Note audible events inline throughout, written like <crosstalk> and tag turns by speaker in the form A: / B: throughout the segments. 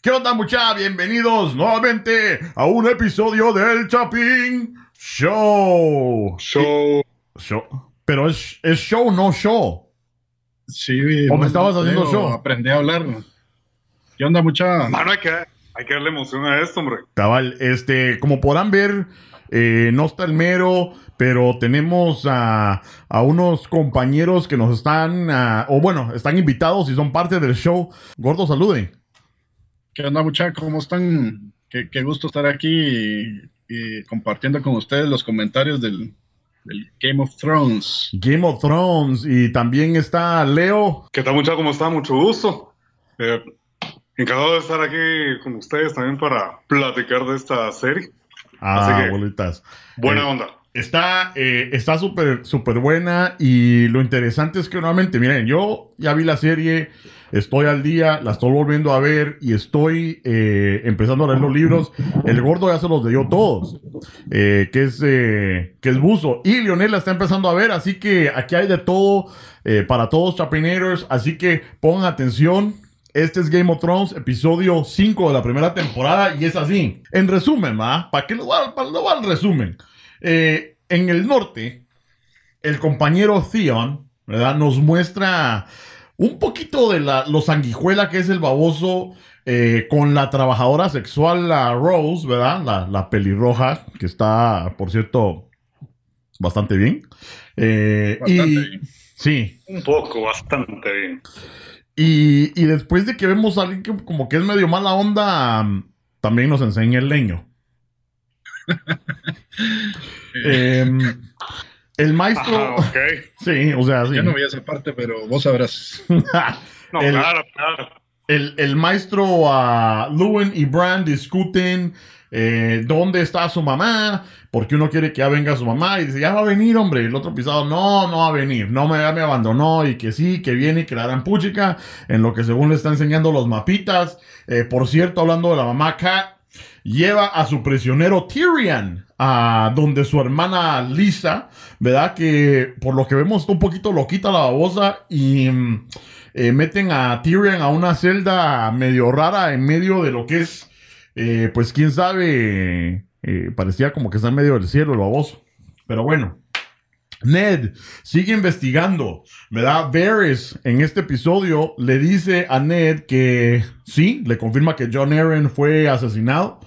A: ¿Qué onda, mucha? Bienvenidos nuevamente a un episodio del Chapín Show.
B: Show.
A: Show. Pero es, es show, no show.
B: Sí,
A: ¿O me estabas haciendo show?
B: Aprendí a hablar. ¿Qué onda, mucha?
C: Mano, hay que, hay que darle emoción a esto, hombre.
A: Cabal, este, como podrán ver, eh, no está el mero, pero tenemos a, a unos compañeros que nos están, ah, o bueno, están invitados y son parte del show. Gordo, salude.
B: ¿Qué onda, mucha? ¿Cómo están? Qué, qué gusto estar aquí y, y compartiendo con ustedes los comentarios del, del Game of Thrones.
A: Game of Thrones y también está Leo.
C: ¿Qué tal, muchachos? ¿Cómo están? Mucho gusto. Eh, encantado de estar aquí con ustedes también para platicar de esta serie.
A: Ah,
C: Así que-
A: bolitas.
C: Buena
A: Eh,
C: onda.
A: Está eh, está súper súper buena y lo interesante es que nuevamente, miren, yo ya vi la serie, estoy al día, la estoy volviendo a ver y estoy eh, empezando a leer los libros. El gordo ya se los leyó todos, eh, que, es, eh, que es buzo. Y Lionel la está empezando a ver, así que aquí hay de todo para todos chapineros, así que pongan atención. Este es Game of Thrones, episodio 5 de la primera temporada, y es así. En resumen, ¿va? ¿Para qué lo va, el resumen? En el norte, el compañero Theon, ¿verdad? Nos muestra un poquito de la, lo sanguijuela que es el baboso eh, con la trabajadora sexual, la Rose, ¿verdad? La, la pelirroja, que está, por cierto, bastante bien. Eh,
B: Bastante
A: y,
B: bien.
A: Sí,
C: Un poco, bastante bien.
A: y, y después de que vemos a alguien que como que es medio mala onda, también nos enseña el leño. <laughs> Em, el maestro.
C: Ajá. <laughs>
A: Sí, o sea, sí.
B: Yo no vi esa parte, pero vos sabrás. <laughs>
C: No,
A: El-
C: claro, claro.
A: el, el maestro a Lewin y Bran discuten eh, dónde está su mamá, porque uno quiere que ya venga su mamá y dice, ya va a venir, hombre. Y el otro pisado, no, no va a venir, no me, me abandonó y que sí, que viene y que la harán puchica, en lo que según le está enseñando los mapitas. Eh, por cierto, hablando de la mamá Kat, lleva a su prisionero Tyrion a donde su hermana Lisa, ¿verdad? Que por lo que vemos está un poquito loquita la babosa y mm, eh, meten a Tyrion a una celda medio rara en medio de lo que es, eh, pues quién sabe, eh, parecía como que está en medio del cielo el baboso. Pero bueno. Ned sigue investigando, ¿verdad? Varys en este episodio le dice a Ned que sí, le confirma que John Aaron fue asesinado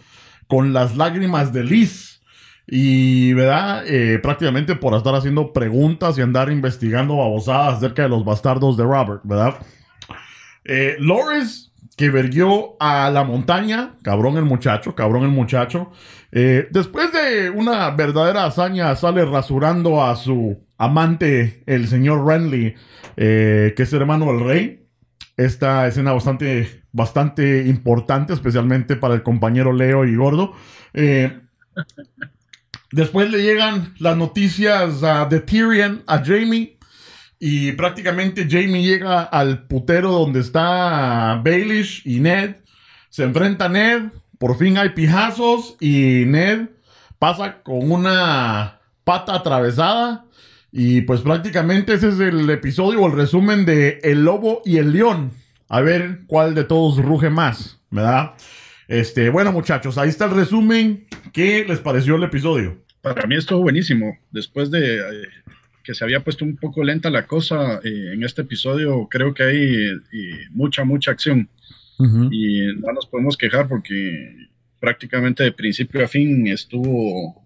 A: con las lágrimas de Liz. Y, ¿verdad? Eh, prácticamente por estar haciendo preguntas y andar investigando babosadas acerca de los bastardos de Robert, ¿verdad? Eh, que verguió a la montaña, cabrón el muchacho, cabrón el muchacho. Eh, después de una verdadera hazaña, sale rasurando a su amante, el señor Renly, eh, que es hermano del rey. Esta escena bastante, bastante importante, especialmente para el compañero Leo y Gordo. Eh, después le llegan las noticias de Tyrion a Jamie. Y prácticamente Jamie llega al putero donde está Baelish y Ned. Se enfrenta a Ned. Por fin hay pijazos. Y Ned pasa con una pata atravesada. Y pues prácticamente ese es el episodio o el resumen de El Lobo y el León. A ver cuál de todos ruge más, ¿verdad? Este, bueno muchachos, ahí está el resumen. ¿Qué les pareció el episodio?
B: Para mí estuvo buenísimo. Después de eh, que se había puesto un poco lenta la cosa, eh, en este episodio creo que hay eh, mucha, mucha acción. y no nos podemos quejar porque prácticamente de principio a fin estuvo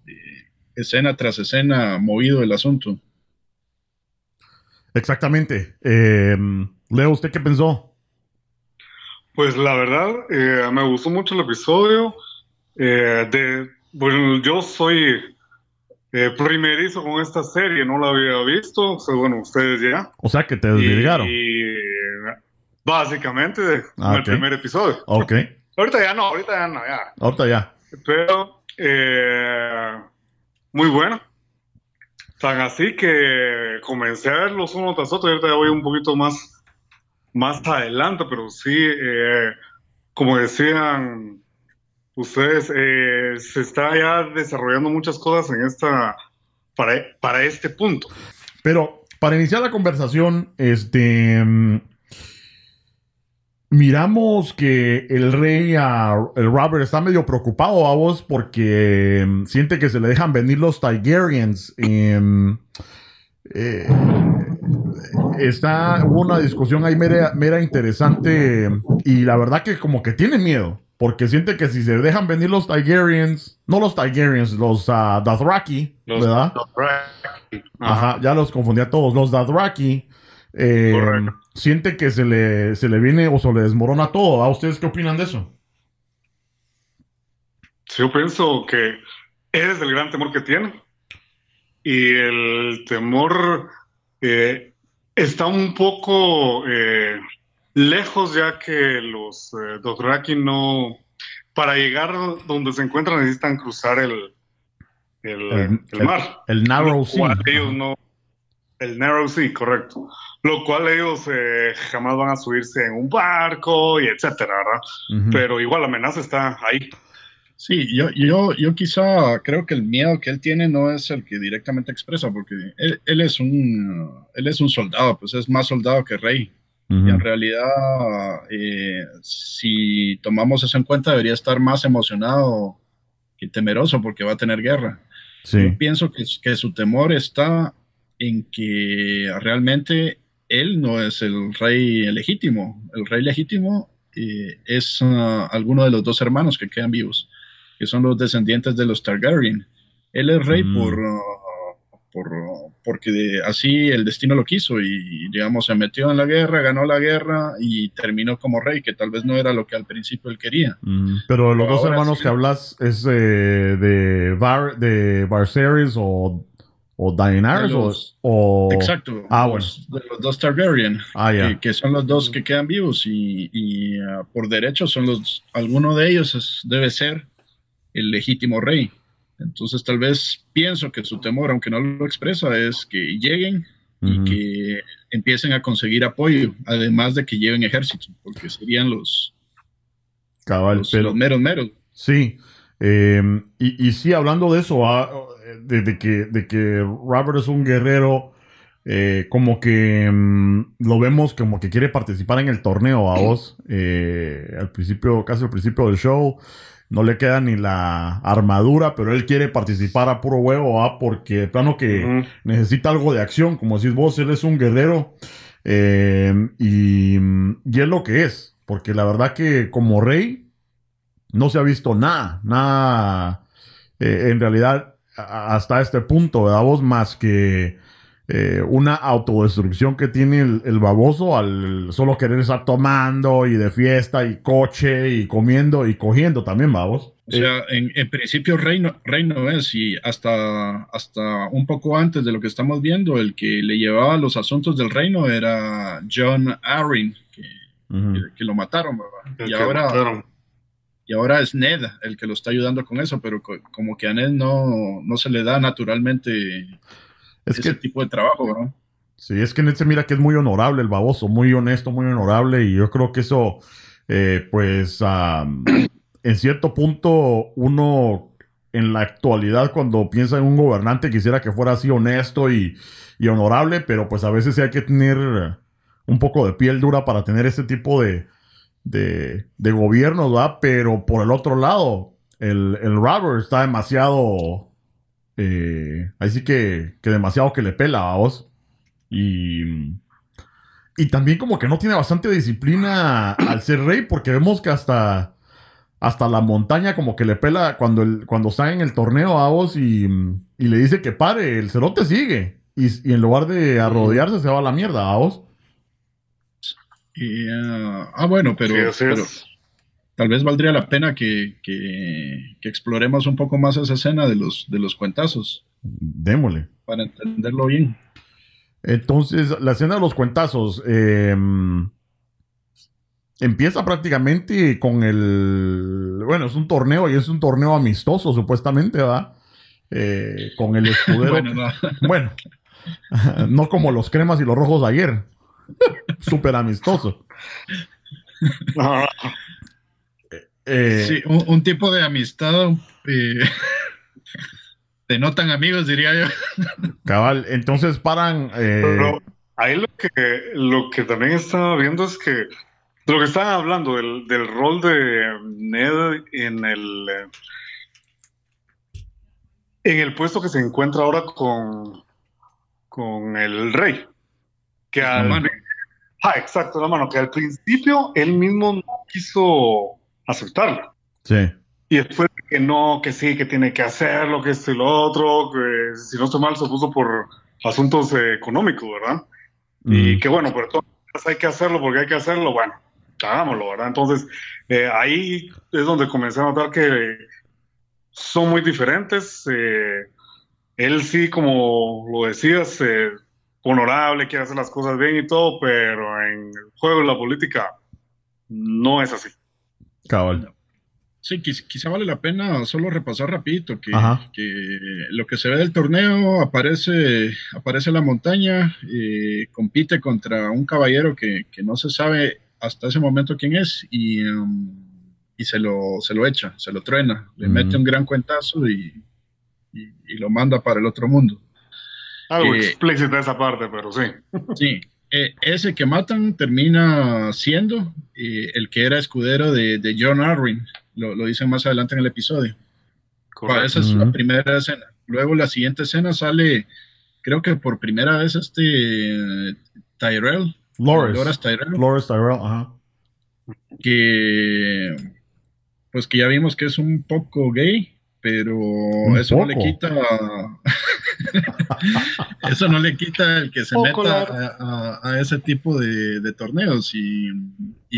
B: escena tras escena movido el asunto.
A: Exactamente. Eh, Leo, ¿usted qué pensó?
C: Pues la verdad, eh, me gustó mucho el episodio. Eh, de, bueno, yo soy eh, primerizo con esta serie, no la había visto. O sea, bueno, ustedes ya.
A: O sea, que te desvirgaron.
C: y, básicamente,
A: Ah,
C: el primer episodio.
A: Ok,
C: Ahorita ya no, ahorita ya no, ya.
A: ahorita ya.
C: Pero eh, muy bueno. Tan así que comencé a verlos uno tras otro. Ahorita voy un poquito más, más adelante, pero sí, eh, como decían ustedes, eh, se está ya desarrollando muchas cosas en esta para, para este punto.
A: Pero para iniciar la conversación, este. Miramos que el rey, el Robert, está medio preocupado a vos porque em, siente que se le dejan venir los Tigerians. Em, eh, está, hubo una discusión ahí mera, mera, interesante y la verdad que como que tiene miedo. Porque siente que si se dejan venir los Tigerians, no los Tigerians, los uh, Dothraki, ¿verdad? Ajá, ya los confundía todos. Los Dothraki eh, siente que se le, se le viene o se le desmorona todo. ¿A ustedes qué opinan de eso?
C: yo pienso que es el gran temor que tiene. Y el temor eh, está un poco eh, lejos ya que los eh, Dothraki no... Para llegar donde se encuentran necesitan cruzar el, el, mar.
A: El, Narrow Sea.
C: no, el Narrow Sea, correcto lo cual ellos eh, jamás van a subirse en un barco y etcétera, ¿verdad? Pero igual la amenaza está ahí.
B: Sí, yo, yo, yo quizá creo que el miedo que él tiene no es el que directamente expresa, porque él, es, un, él es un soldado, pues es más soldado que rey. Y en realidad, eh, si tomamos eso en cuenta, debería estar más emocionado que temeroso porque va a tener guerra. Sí. Yo pienso que, que su temor está en que realmente él no es el rey legítimo. El rey legítimo eh, es uh, alguno de los dos hermanos que quedan vivos, que son los descendientes de los Targaryen. Él es rey mm. por, uh, por uh, porque así el destino lo quiso y, digamos, se metió en la guerra, ganó la guerra y terminó como rey, que tal vez no era lo que al principio él quería.
A: Mm. Pero los dos hermanos que hablas es de, Var, de Varseris o o Daenerys o,
B: Exacto.
A: Ah,
B: los, De los dos Targaryen. Ah, que, son los dos que quedan vivos y, ah, por derecho son los. Alguno de ellos debe ser el legítimo rey. Entonces, tal vez pienso que su temor, aunque no lo expresa, es que lleguen y que empiecen a conseguir apoyo, además de que lleven ejército, porque serían los.
A: Cabal,
B: los, los meros meros.
A: Sí. Em, y, y, sí, hablando de eso, ah, de, que, de que Robert es un guerrero, eh, como que mm, lo vemos como que quiere participar en el torneo a vos. Eh, al principio, casi al principio del show, no le queda ni la armadura, pero él quiere participar a puro huevo, ¿ah? porque plano que necesita algo de acción, como decís vos, él es un guerrero y, y es lo que es, porque la verdad que como rey no se ha visto nada, nada en realidad hasta este punto, ¿verdad? Vos más que eh, una autodestrucción que tiene el, baboso al solo querer estar tomando y de fiesta y coche y comiendo y cogiendo también, vamos.
B: O sea, en, principio reino, reino es y hasta, hasta un poco antes de lo que estamos viendo, el que le llevaba los asuntos del reino era John Arryn, que, que, lo mataron, ¿verdad? y ahora y ahora es Ned el que lo está ayudando con eso, pero como que a Ned no, no se le da naturalmente ese tipo de trabajo, ¿no?
A: Sí, es que Ned se mira que es muy honorable el baboso, muy honesto, muy honorable, y yo creo que eso, eh, pues, en cierto punto, uno en la actualidad, cuando piensa en un gobernante, quisiera que fuera así honesto y, y honorable, pero pues a veces hay que tener un poco de piel dura para tener ese tipo de, de, de gobierno, ¿verdad? Pero por el otro lado, el, el Robert está demasiado. Eh, así que, que demasiado que le pela a vos. Y. Y también como que no tiene bastante disciplina al ser rey, porque vemos que hasta, hasta la montaña como que le pela cuando, el, cuando está en el torneo a vos y, y le dice que pare, el cerote sigue. Y, y, en lugar de arrodillarse se va a la mierda a vos.
B: Ah, ah, bueno, pero, tal vez valdría la pena que, exploremos un poco más esa escena de los, de los cuentazos.
A: Démosle.
B: Para entenderlo bien.
A: Entonces, la escena de los cuentazos em, empieza prácticamente con el. Bueno, es un torneo y es un torneo amistoso, supuestamente, ¿verdad? Eh, con el <laughs> escudero. bueno, no. <laughs> bueno, <laughs> no como los cremas y los rojos de ayer. Súper amistoso.
B: Eh, sí, un, tipo de amistad eh, <laughs> de no tan amigos, diría yo.
A: Cabal, entonces paran. Eh,
C: Pero ahí lo que, lo que también estaba viendo es que lo que estaban hablando, del, del rol de Ned en el en el puesto que se encuentra ahora con, con el rey. Que al, ah, exacto, la mano, que al principio él mismo no quiso aceptarlo.
A: Sí.
C: Y después que no, que sí, que tiene que hacerlo, que esto y lo otro, que si no estoy mal se puso por asuntos económicos, ¿verdad? Y mm. que bueno, pero entonces hay que hacerlo porque hay que hacerlo, bueno, hagámoslo, ¿verdad? Entonces eh, ahí es donde comencé a notar que son muy diferentes. Eh, él sí, como lo decías, eh, honorable, quiere hacer las cosas bien y todo, pero en el juego de la política no es así.
A: Cabal.
B: Sí, quizá, vale la pena solo repasar rapidito que, que, lo que se ve del torneo aparece, aparece la montaña, y compite contra un caballero que, que, no se sabe hasta ese momento quién es y, um, y se, lo, se lo echa, se lo truena, le mete un gran cuentazo y, y, lo manda para el otro mundo.
C: Algo eh, explícita esa parte, pero sí.
B: Sí, eh, ese que matan termina siendo eh, el que era escudero de, de John Arryn, lo, lo, dicen más adelante en el episodio. Esa es la primera escena. Luego la siguiente escena sale, creo que por primera vez este Tyrell.
A: Loras Tyrell. Loras Tyrell, ajá.
B: Que pues que ya vimos que es un poco gay pero eso no le quita <laughs> eso no le quita el que se meta a, ese tipo de, torneos y,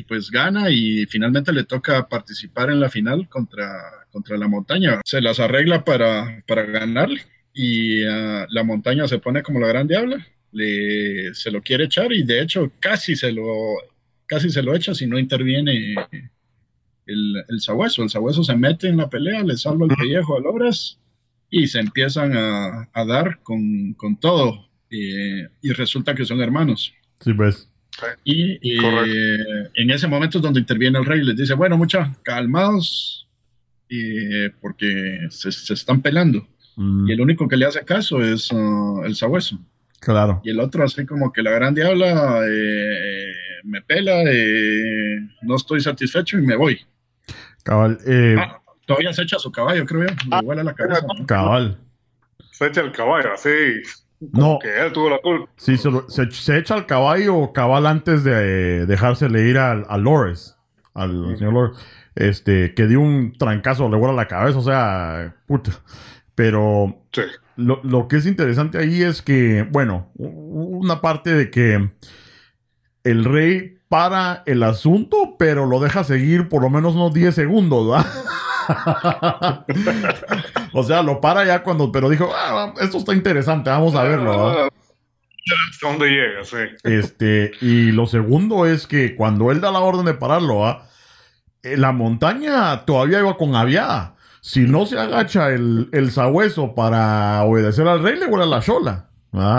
B: pues gana y finalmente le toca participar en la final contra, contra la montaña. Se las arregla para, para ganarle y ah, la montaña se pone como la gran diabla, le, se lo quiere echar y de hecho casi se lo, casi se lo echa si no interviene el, el sabueso. El sabueso se mete en la pelea, le salva el pellejo a Lobras y se empiezan a, a dar con, con todo. Eh, y resulta que son hermanos.
A: Sí, pues.
B: Y eh, en ese momento es donde interviene el rey y les dice, bueno, mucha, calmados, eh, porque se, se, están pelando. Mm. Y el único que le hace caso es uh, el sabueso.
A: Claro.
B: Y el otro así como que la gran diabla me pela, no estoy satisfecho y me voy.
A: Cabal. Eh,
B: ah, todavía se echa su caballo, creo yo. Ah, la cabeza.
A: Cabal.
C: Se echa el caballo, así.
A: No.
C: Que él tuvo la culpa.
A: Sí, se, echa el caballo cabal antes de dejársele ir al, a Lores. Al señor Lores. Este, que dio un trancazo, le vuela la cabeza, o sea, puta. Pero
C: sí.
A: lo, lo que es interesante ahí es que, bueno, una parte de que el rey para el asunto, pero lo deja seguir por lo menos unos 10 segundos, ¿verdad? <laughs> <laughs> o sea, lo para ya cuando, pero dijo, ah, esto está interesante, vamos a verlo. ¿verdad?
C: ¿Hasta dónde llega? Sí.
A: Este, y lo segundo es que cuando él da la orden de pararlo, ¿ah? la montaña todavía iba con aviada. Si no se agacha el, el sabueso para obedecer al rey, le vuela la chola.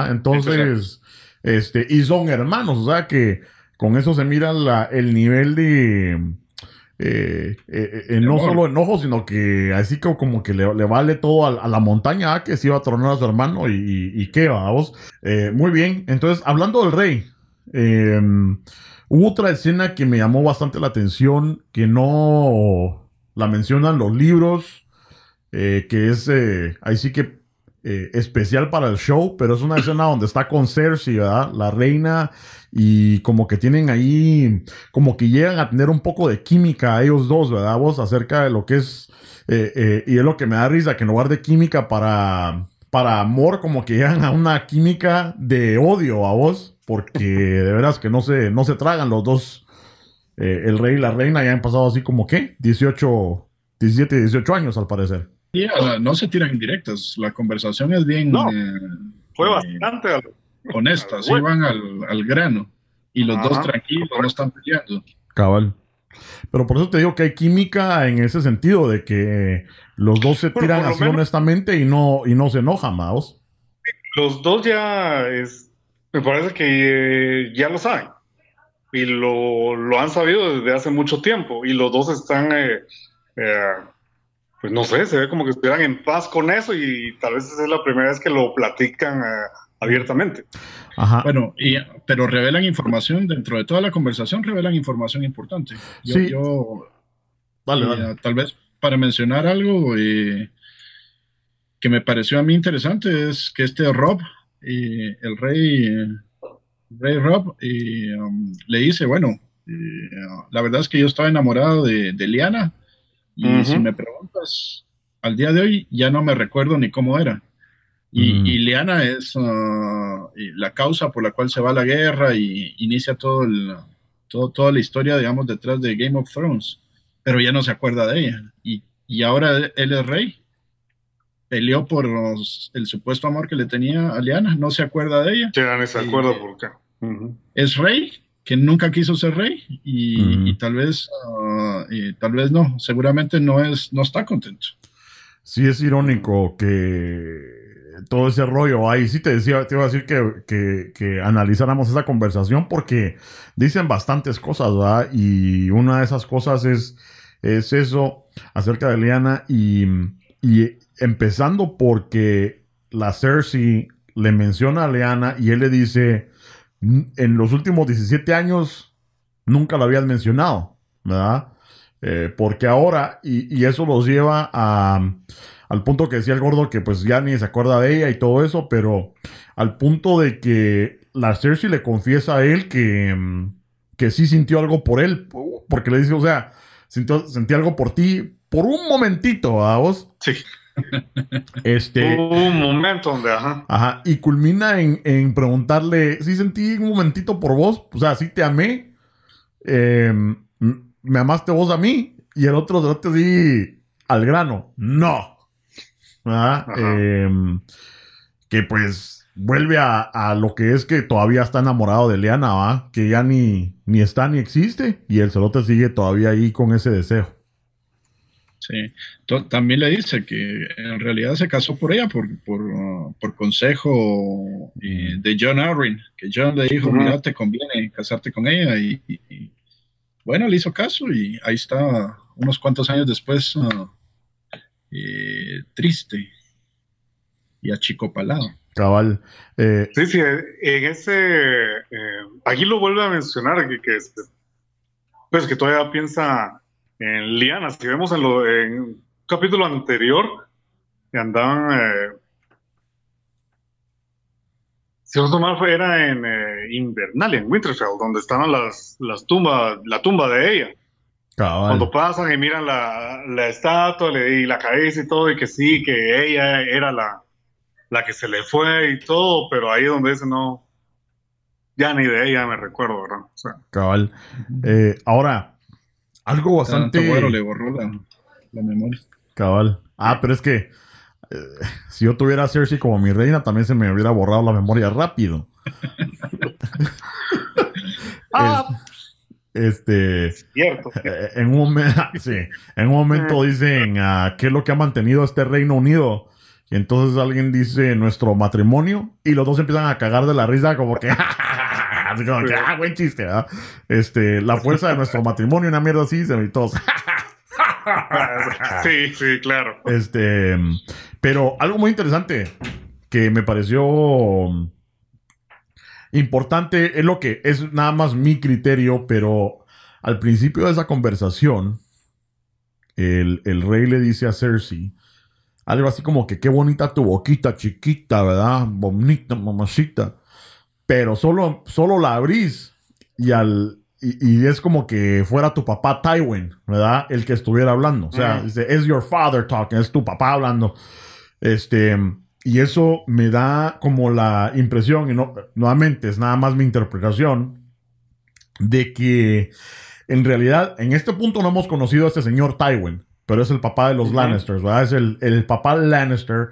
A: Entonces, este, y son hermanos, o sea que con eso se mira el nivel de... Eh, eh, eh, no solo enojo, sino que así como que le, vale todo a, la montaña, ah, que se iba a tronar a su hermano y, qué, vamos. muy bien, entonces, hablando del rey, em, hubo otra escena que me llamó bastante la atención, que no la mencionan los libros, que es, ahí sí que especial para el show, pero es una escena donde está con Cersei, ¿verdad? La reina y como que tienen ahí, como que llegan a tener un poco de química ellos dos, ¿verdad? Vos acerca de lo que es, eh, eh, y es lo que me da risa, que en lugar de química para, para amor, como que llegan a una química de odio a vos, porque de veras que no se, no se tragan los dos. Eh, el rey y la reina ya han pasado así como que 18, 17, 18 años al parecer.
B: No se tiran indirectas, la conversación es bien...
C: fue bastante
B: honestas, sí van al, grano. Y los dos tranquilos, no están peleando.
A: Cabal. Pero por eso te digo que hay química en ese sentido, de que los dos se tiran así honestamente y no, y no se enojan, Maos.
C: Los dos ya es, me parece que eh, ya lo saben. Y lo, lo, han sabido desde hace mucho tiempo. Y los dos están, eh, eh, pues no sé, se ve como que estuvieran en paz con eso. Y tal vez esa es la primera vez que lo platican abiertamente.
B: Ajá. Bueno, y, pero revelan información, dentro de toda la conversación revelan información importante. Yo, sí. yo vale, tal vez para mencionar algo eh, que me pareció a mí interesante es que este Rob, eh, el rey, rey Rob, um, le dice, bueno, la verdad es que yo estaba enamorado de, de Liana y si me preguntas, al día de hoy ya no me recuerdo ni cómo era. Y, mm. Liana es uh, la causa por la cual se va a la guerra y inicia todo el, todo, toda la historia, digamos, detrás de Game of Thrones, pero ya no se acuerda de ella. Y, y ahora él es rey. Peleó por el supuesto amor que le tenía a Liana, no se acuerda de ella.
C: Ya no se acuerda por qué.
B: Es rey, que nunca quiso ser rey y, tal vez uh, tal vez no, seguramente no es no está contento.
A: Sí es irónico que todo ese rollo. Ahí sí te decía, te iba a decir que, que, analizáramos esa conversación porque dicen bastantes cosas, ¿verdad? Y una de esas cosas es, es eso acerca de Liana y, y empezando porque la Cersei le menciona a Liana y él le dice, en los últimos 17 años nunca lo habías mencionado, ¿verdad? Eh, porque ahora, y, y eso los lleva a al punto que decía el gordo que pues ya ni se acuerda de ella y todo eso, pero al punto de que la Cersei le confiesa a él que, que sí sintió algo por él, porque le dice, o sea, sintió, sentí algo por ti por un momentito, ¿a vos?
C: Sí.
A: Este.
C: Un momento donde, ajá.
A: Ajá. Y culmina en, preguntarle: sí sentí un momentito por vos. O sea, sí te amé. Em, me amaste vos a mí. Y el otro de te di al grano. No. Em, que pues vuelve a, lo que es que todavía está enamorado de Leana, ¿va? Que ya ni, ni está ni existe y el celote sigue todavía ahí con ese deseo.
B: Sí, también le dice que en realidad se casó por ella, por, por, uh, consejo eh, de John Arryn, que John le dijo, mira, te conviene casarte con ella y, bueno, le hizo caso y ahí está unos cuantos años después uh, eh, triste y achicopalado.
A: Cabal. Eh,
C: sí, sí, en ese. Eh, aquí lo vuelve a mencionar, que, que, pues que todavía piensa en Liana. Si vemos en, lo, en un capítulo anterior, que andaban. Eh, si no mal era en Invernal, en Winterfell, donde estaban las, las tumbas, la tumba de ella. Cuando pasan y miran la, la estatua y la cabeza y todo, y que sí, que ella era la, la que se le fue y todo, pero ahí donde dice no, ya ni de ella me recuerdo, ¿verdad?
A: Cabal. Eh, ahora, algo bastante.
B: Bueno, le borró la, memoria.
A: Cabal. Ah, pero es que eh, si yo tuviera a Cersei como mi reina, también se me hubiera borrado la memoria rápido. <laughs> ah, este.
C: Cierto.
A: Eh, en un, momento, <laughs> sí, en un momento dicen uh, qué es lo que ha mantenido este Reino Unido. Y entonces alguien dice nuestro matrimonio. Y los dos empiezan a cagar de la risa, como que. <laughs> así como que, ah, buen chiste, Este, la fuerza de nuestro matrimonio, una mierda así, se me todos. <laughs>
C: sí, sí, claro.
A: Este, pero algo muy interesante que me pareció importante es lo que es nada más mi criterio, pero al principio de esa conversación, el, rey le dice a Cersei algo así como que qué bonita tu boquita chiquita, ¿verdad? Bonita, mamacita. Pero solo, solo la abrís y al y, es como que fuera tu papá Tywin, ¿verdad? El que estuviera hablando. O sea, dice, es your father talking, es tu papá hablando. Este, y eso me da como la impresión, y no, nuevamente es nada más mi interpretación, de que en realidad en este punto no hemos conocido a este señor Tywin, pero es el papá de los Lannisters, ¿verdad? Es el, el papá Lannister.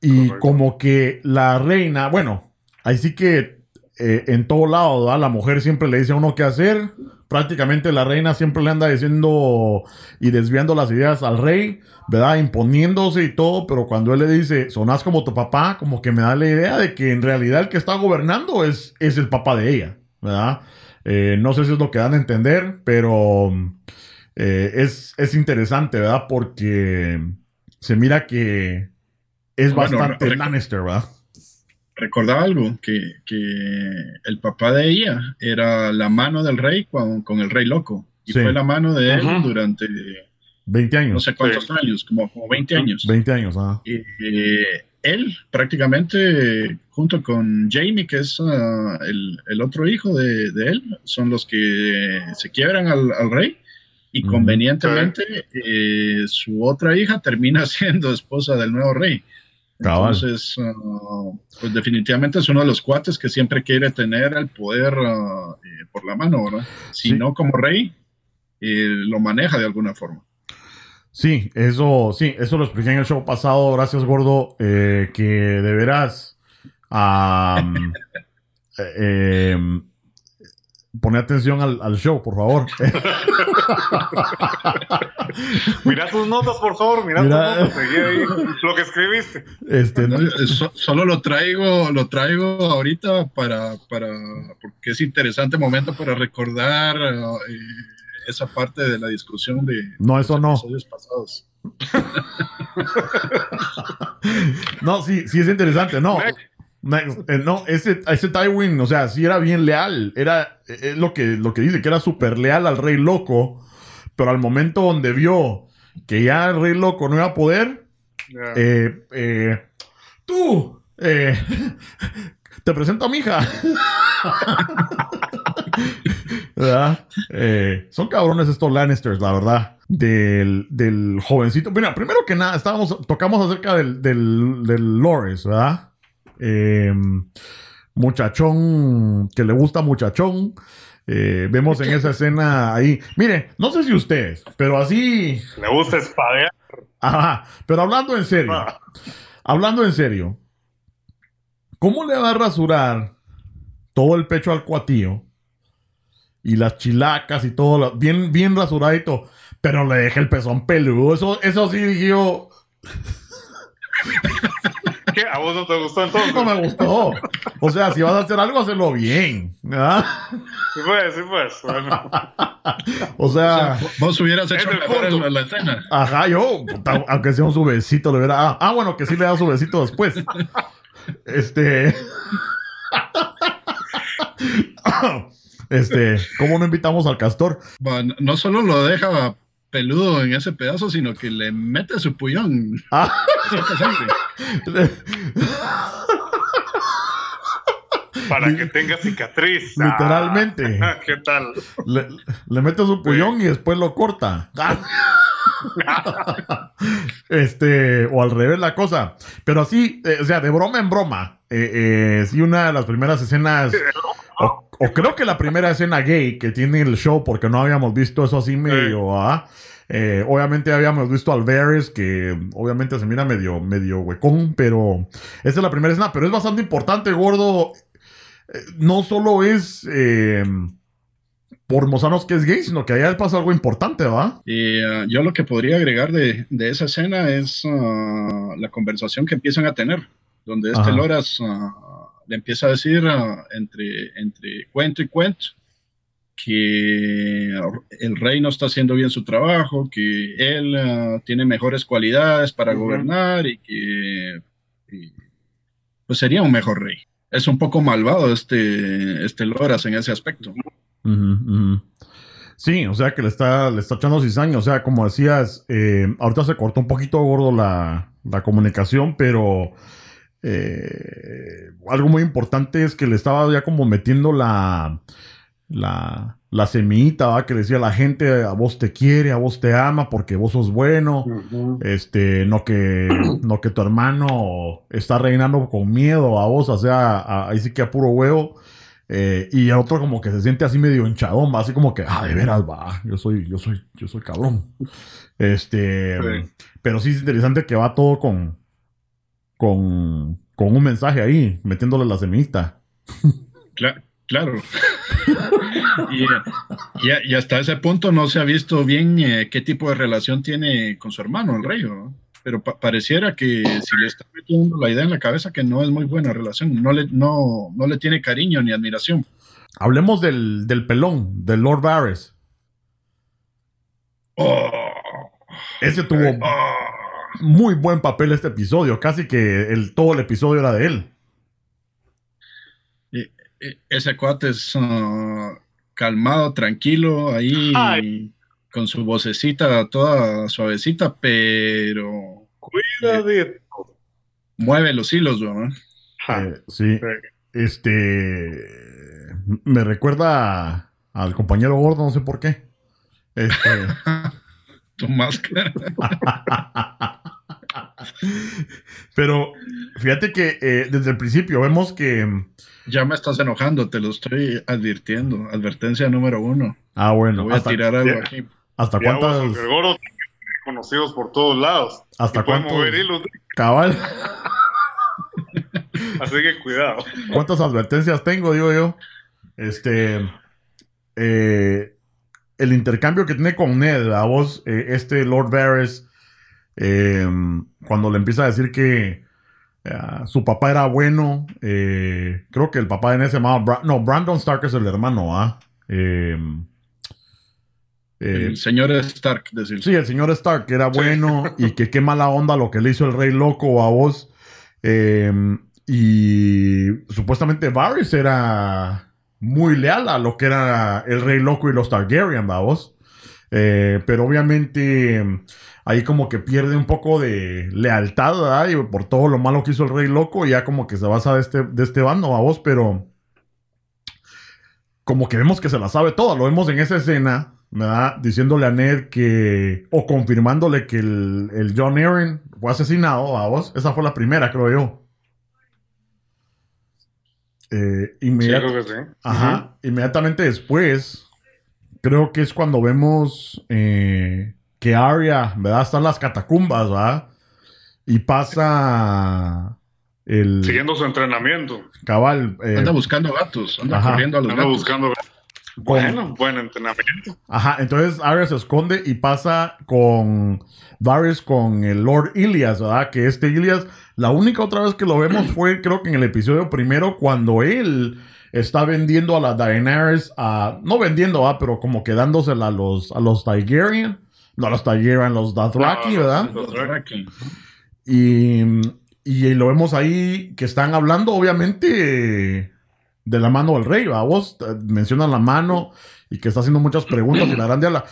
A: Y como que la reina, bueno, ahí sí que eh, en todo lado, ¿verdad? La mujer siempre le dice a uno qué hacer. Prácticamente la reina siempre le anda diciendo y desviando las ideas al rey. ¿verdad? Imponiéndose y todo, pero cuando él le dice, sonás como tu papá, como que me da la idea de que en realidad el que está gobernando es, es el papá de ella, ¿verdad? Eh, no sé si es lo que dan a entender, pero eh, es, es, interesante, ¿verdad? Porque se mira que es bastante Lannister, ¿verdad?
B: Recordaba algo, que, el papá de ella era la mano del rey con, el rey loco. Y fue la mano de él durante
A: 20 años.
B: No sé cuántos años, como, como 20 años.
A: 20 años, ah.
B: Y, él prácticamente, junto con Jamie, que es ah, el, otro hijo de, él, son los que se quiebran al, rey. Y convenientemente, eh, su otra hija termina <laughs> siendo esposa del nuevo rey. Entonces, ah, pues definitivamente es uno de los cuates que siempre quiere tener el poder eh, por la mano, ¿verdad? Si no como rey, eh, lo maneja de alguna forma.
A: Sí, eso, sí, eso lo expliqué en el show pasado. Gracias, gordo. Eh, que de veras. <laughs> Eh, em, pone atención al, show, por favor. <laughs>
C: mira tus notas, por favor. Mira, tus notas. Seguí ahí lo que escribiste.
B: Este, solo lo traigo, lo traigo ahorita para, para, porque es interesante momento para recordar. Eh, esa parte de la discusión de
A: no, eso no. episodios pasados. <laughs> no, sí, sí es interesante, no. Eh, no, ese, ese Tywin, o sea, sí era bien leal. Era es lo, que, lo que dice, que era súper leal al rey loco. Pero al momento donde vio que ya el rey loco no iba a poder, eh, eh, tú, <laughs> te presento a mi hija. <laughs> Eh, son cabrones estos Lannisters, la verdad. Del, del, jovencito. Mira, primero que nada, estábamos, tocamos acerca del, del, del Lores, ¿verdad? Em, muchachón, que le gusta muchachón. Eh, vemos en esa escena ahí. Mire, no sé si ustedes, pero así.
C: Le gusta espadear.
A: Ajá, pero hablando en serio. Ah. Hablando en serio. ¿Cómo le va a rasurar todo el pecho al cuatío y las chilacas y todo, bien, bien rasuradito, pero le dejé el pezón peludo. Eso, eso sí dije yo. <laughs>
C: ¿Qué? ¿A vos no te gustó entonces?
A: No me gustó. O sea, si vas a hacer algo, hazlo bien. ¿verdad?
C: Sí, pues, sí, pues. Bueno. <laughs>
A: O sea,
B: vos hubieras hecho mejor en la, escena.
A: Ajá, yo, aunque sea un su besito, le hubiera. Ah, ah, bueno, que sí le da su besito después. Este. <laughs> Este, ¿cómo no invitamos al castor?
B: no solo lo deja peludo en ese pedazo, sino que le mete su puñón. Ah.
C: Para que tenga cicatriz.
A: Literalmente.
C: Ah, <laughs> ¿Qué tal?
A: Le, mete su puñón y después lo corta. <laughs> este, o al revés la cosa. Pero así, eh, o sea, de broma en broma. Eh, eh, sí, una de las primeras escenas. O, creo que la primera escena gay que tiene el show, porque no habíamos visto eso así medio. ¿ah? Eh, obviamente habíamos visto al Varys, que obviamente se mira medio, medio huecón, pero esa es la primera escena. Pero es bastante importante, gordo. Eh, no solo es eh, por Mozanos que es gay, sino que allá pasa algo importante, ¿va?
B: Y uh, yo lo que podría agregar de, esa escena es uh, la conversación que empiezan a tener, donde este Loras uh, le empieza a decir ah, entre, entre cuento y cuento que el rey no está haciendo bien su trabajo, que él ah, tiene mejores cualidades para gobernar y que pues sería un mejor rey. Es un poco malvado este, este Loras en ese aspecto.
A: Sí, o sea que le está, le está echando cizaña. O sea, como decías, eh, ahorita se cortó un poquito gordo la, la comunicación, pero eh, algo muy importante es que le estaba ya como metiendo la, la, la semillita, que le decía la gente, a vos te quiere, a vos te ama porque vos sos bueno, este, no que, no que tu hermano está reinando con miedo a vos, o sea, ahí sí que a puro huevo. Eh, y el otro como que se siente así medio hinchadón, así como que, ah, de veras, va, yo soy, yo soy, yo soy cabrón. Este, pero sí es interesante que va todo con, con, con un mensaje ahí, metiéndole la semillita.
B: Claro. <laughs> y, hasta ese punto no se ha visto bien eh, qué tipo de relación tiene con su hermano, el rey, pero pareciera que si le está metiendo la idea en la cabeza que no es muy buena relación, no le, no, no le tiene cariño ni admiración.
A: Hablemos del, del pelón, del Lord Varys.
B: Oh.
A: Ese tuvo...
B: Oh
A: muy buen papel este episodio. Casi que el, todo el episodio era de él.
B: e, ese cuate es uh, calmado, tranquilo, ahí con su vocecita toda suavecita, pero...
C: Cuidadito.
B: Mueve los hilos, ¿no?
A: Eh, sí. Este... Me recuerda al compañero gordo, no sé por qué. Este... <laughs>
B: tu máscara. <laughs> <laughs>
A: Pero fíjate que eh, desde el principio vemos que.
B: Ya me estás enojando, te lo estoy advirtiendo. Advertencia número uno.
A: Ah, bueno.
B: voy a tirar algo aquí.
A: ¿Hasta cuántas?
C: conocidos por todos lados.
A: ¿Hasta cuántos? Cabal. <laughs>
C: Así que cuidado.
A: ¿Cuántas advertencias tengo, digo yo? Este. Eh, el intercambio que tiene con Ned, a vos, eh, este Lord Varys, eh, cuando le empieza a decir que eh, su papá era bueno, creo que el papá en ese llamaba, no, Brandon Stark es el hermano, ¿ah?
B: el señor Stark, decir.
A: Sí, el señor Stark era bueno y que qué mala onda lo que le hizo el rey loco a vos. y supuestamente Varys era muy leal a lo que era el Rey Loco y los Targaryen. Eh, pero obviamente ahí como que pierde un poco de lealtad, ¿verdad? Y por todo lo malo que hizo el Rey Loco, ya como que se basa de este, de este bando, vamos, pero como que vemos que se la sabe toda, lo vemos en esa escena, ¿verdad? Diciéndole a Ned que, o confirmándole que el, el John Aaron fue asesinado, vamos, esa fue la primera, creo yo. Eh, inmediatamente después, creo que es cuando vemos eh, que Arya, ¿verdad? Están las catacumbas, ¿verdad? Y pasa el...
C: Siguiendo su entrenamiento.
A: Cabal.
B: Eh, anda buscando gatos, anda corriendo a los
C: anda buscando gatos. Bueno, buen entrenamiento.
A: Ajá, entonces Arya se esconde y pasa con Varys con el Lord Ilias, ¿verdad? Que este Ilias, la única otra vez que lo vemos fue creo que en el episodio primero cuando él está vendiendo a la Daenerys, a, no vendiendo, ¿verdad? Pero como quedándosela a los, a los Targaryen, no los Targaryen, los Dothraki, ¿verdad? Y, y lo vemos ahí que están hablando, obviamente de la mano del rey, ¿va? Vos eh, mencionan la mano y que está haciendo muchas preguntas y la grande la...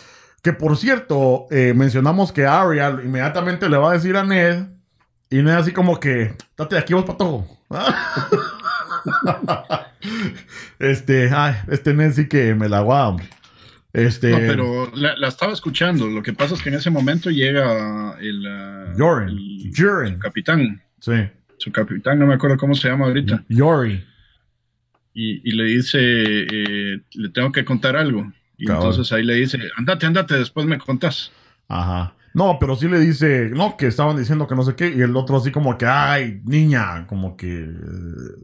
A: Que por cierto, eh, mencionamos que Ariel inmediatamente le va a decir a Ned y Ned así como que, date de aquí vos, pato. <laughs> este, ay, este Ned sí que me la guau. Este...
B: No, pero la, estaba escuchando. Lo que pasa es que en ese momento llega el,
A: uh,
B: capitán.
A: Sí.
B: Su capitán, no me acuerdo cómo se llama ahorita.
A: Yori
B: y, le dice, eh, le tengo que contar algo. Y entonces ahí le dice, andate, andate, después me contás.
A: Ajá. No, pero sí le dice, no, que estaban diciendo que no sé qué, y el otro así como que, ay, niña, como que eh,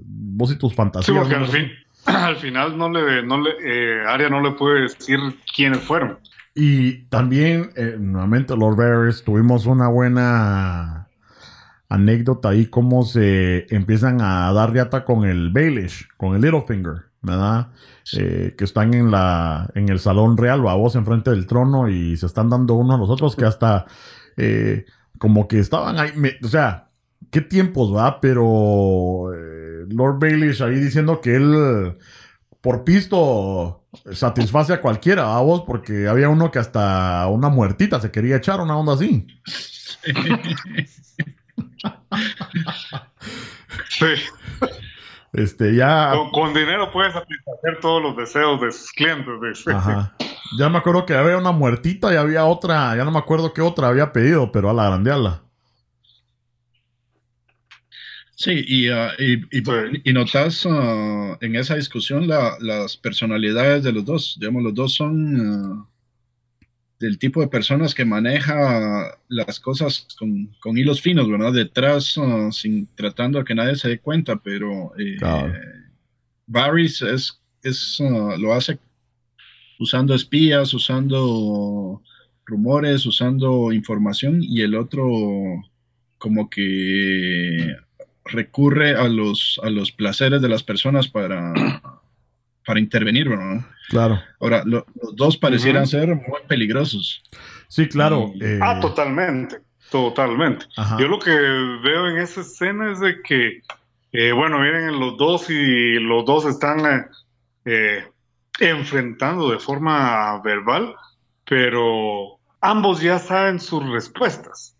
A: vos y tus fantasías. Sí,
C: porque al, fin, <clears throat> al final no le, no le, eh, Aria no le puede decir quiénes fueron.
A: Y también, nuevamente, Lord Varys, tuvimos una buena anécdota ahí cómo se empiezan a dar riata con el Baelish, con el Littlefinger, ¿verdad? Eh, que están en la en el salón real, a vos enfrente del trono y se están dando uno a los otros que hasta eh, como que estaban ahí, o sea, qué tiempos, ¿verdad? Pero eh, Lord Baelish ahí diciendo que él por pisto satisface a cualquiera, a vos, porque había uno que hasta una muertita se quería echar, una onda así.
C: sí.
A: Este, ya.
C: Con, dinero puedes satisfacer todos los deseos de sus clientes.
A: Ajá. Ya me acuerdo que había una muertita y había otra, ya no me acuerdo qué otra había pedido, pero a la grandeala.
B: Sí, y, uh, y, notas uh, en esa discusión las personalidades de los dos. Digamos, los dos son uh, del tipo de personas que maneja las cosas con, hilos finos, ¿verdad? Detrás, uh, sin, tratando a que nadie se dé cuenta, pero eh, Varys es, es uh, lo hace usando espías, usando rumores, usando información, y el otro como que recurre a los, a los placeres de las personas para para intervenir, ¿no?
A: Claro.
B: Ahora, los dos parecieran ser muy peligrosos.
A: Sí, claro.
C: Eh, ah, totalmente, totalmente. Yo lo que veo en esa escena es de que Eh, bueno, vienen los dos y los dos están eh, enfrentando de forma verbal, pero ambos ya saben sus respuestas.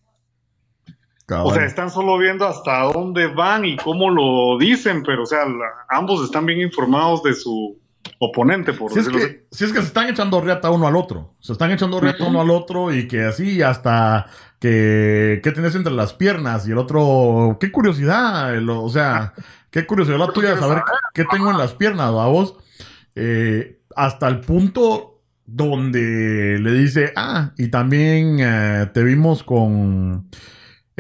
C: O sea, están solo viendo hasta dónde van y cómo lo dicen, pero o sea, ambos están bien informados de su oponente, por
A: si decirlo es que, Si es que se están echando reata uno al otro. Se están echando reata uno al otro y que así hasta que ¿qué tienes entre las piernas? Y el otro, qué curiosidad, o sea, <laughs> qué curiosidad la tuya de saber qué tengo en las piernas, a vos. Eh, hasta el punto donde le dice, ah, y también eh, te vimos con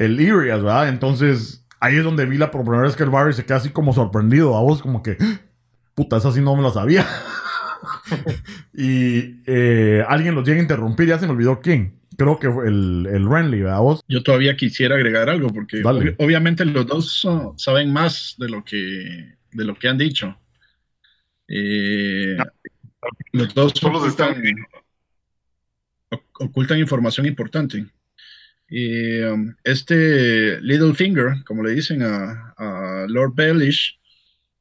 A: el Irias, ¿verdad? Entonces, ahí es donde vi la primera vez que el Barry se queda así como sorprendido. A vos, como que, puta, esa sí no me la sabía. <laughs> y eh, alguien los llega a interrumpir, ya se me olvidó quién. Creo que fue el, el Renly, ¿verdad vos?
B: Yo todavía quisiera agregar algo, porque obviamente los dos saben más de lo que, de lo que han dicho. Eh, los dos ocultan, ocultan información importante. Y um, este Littlefinger, como le dicen a, Lord Baelish,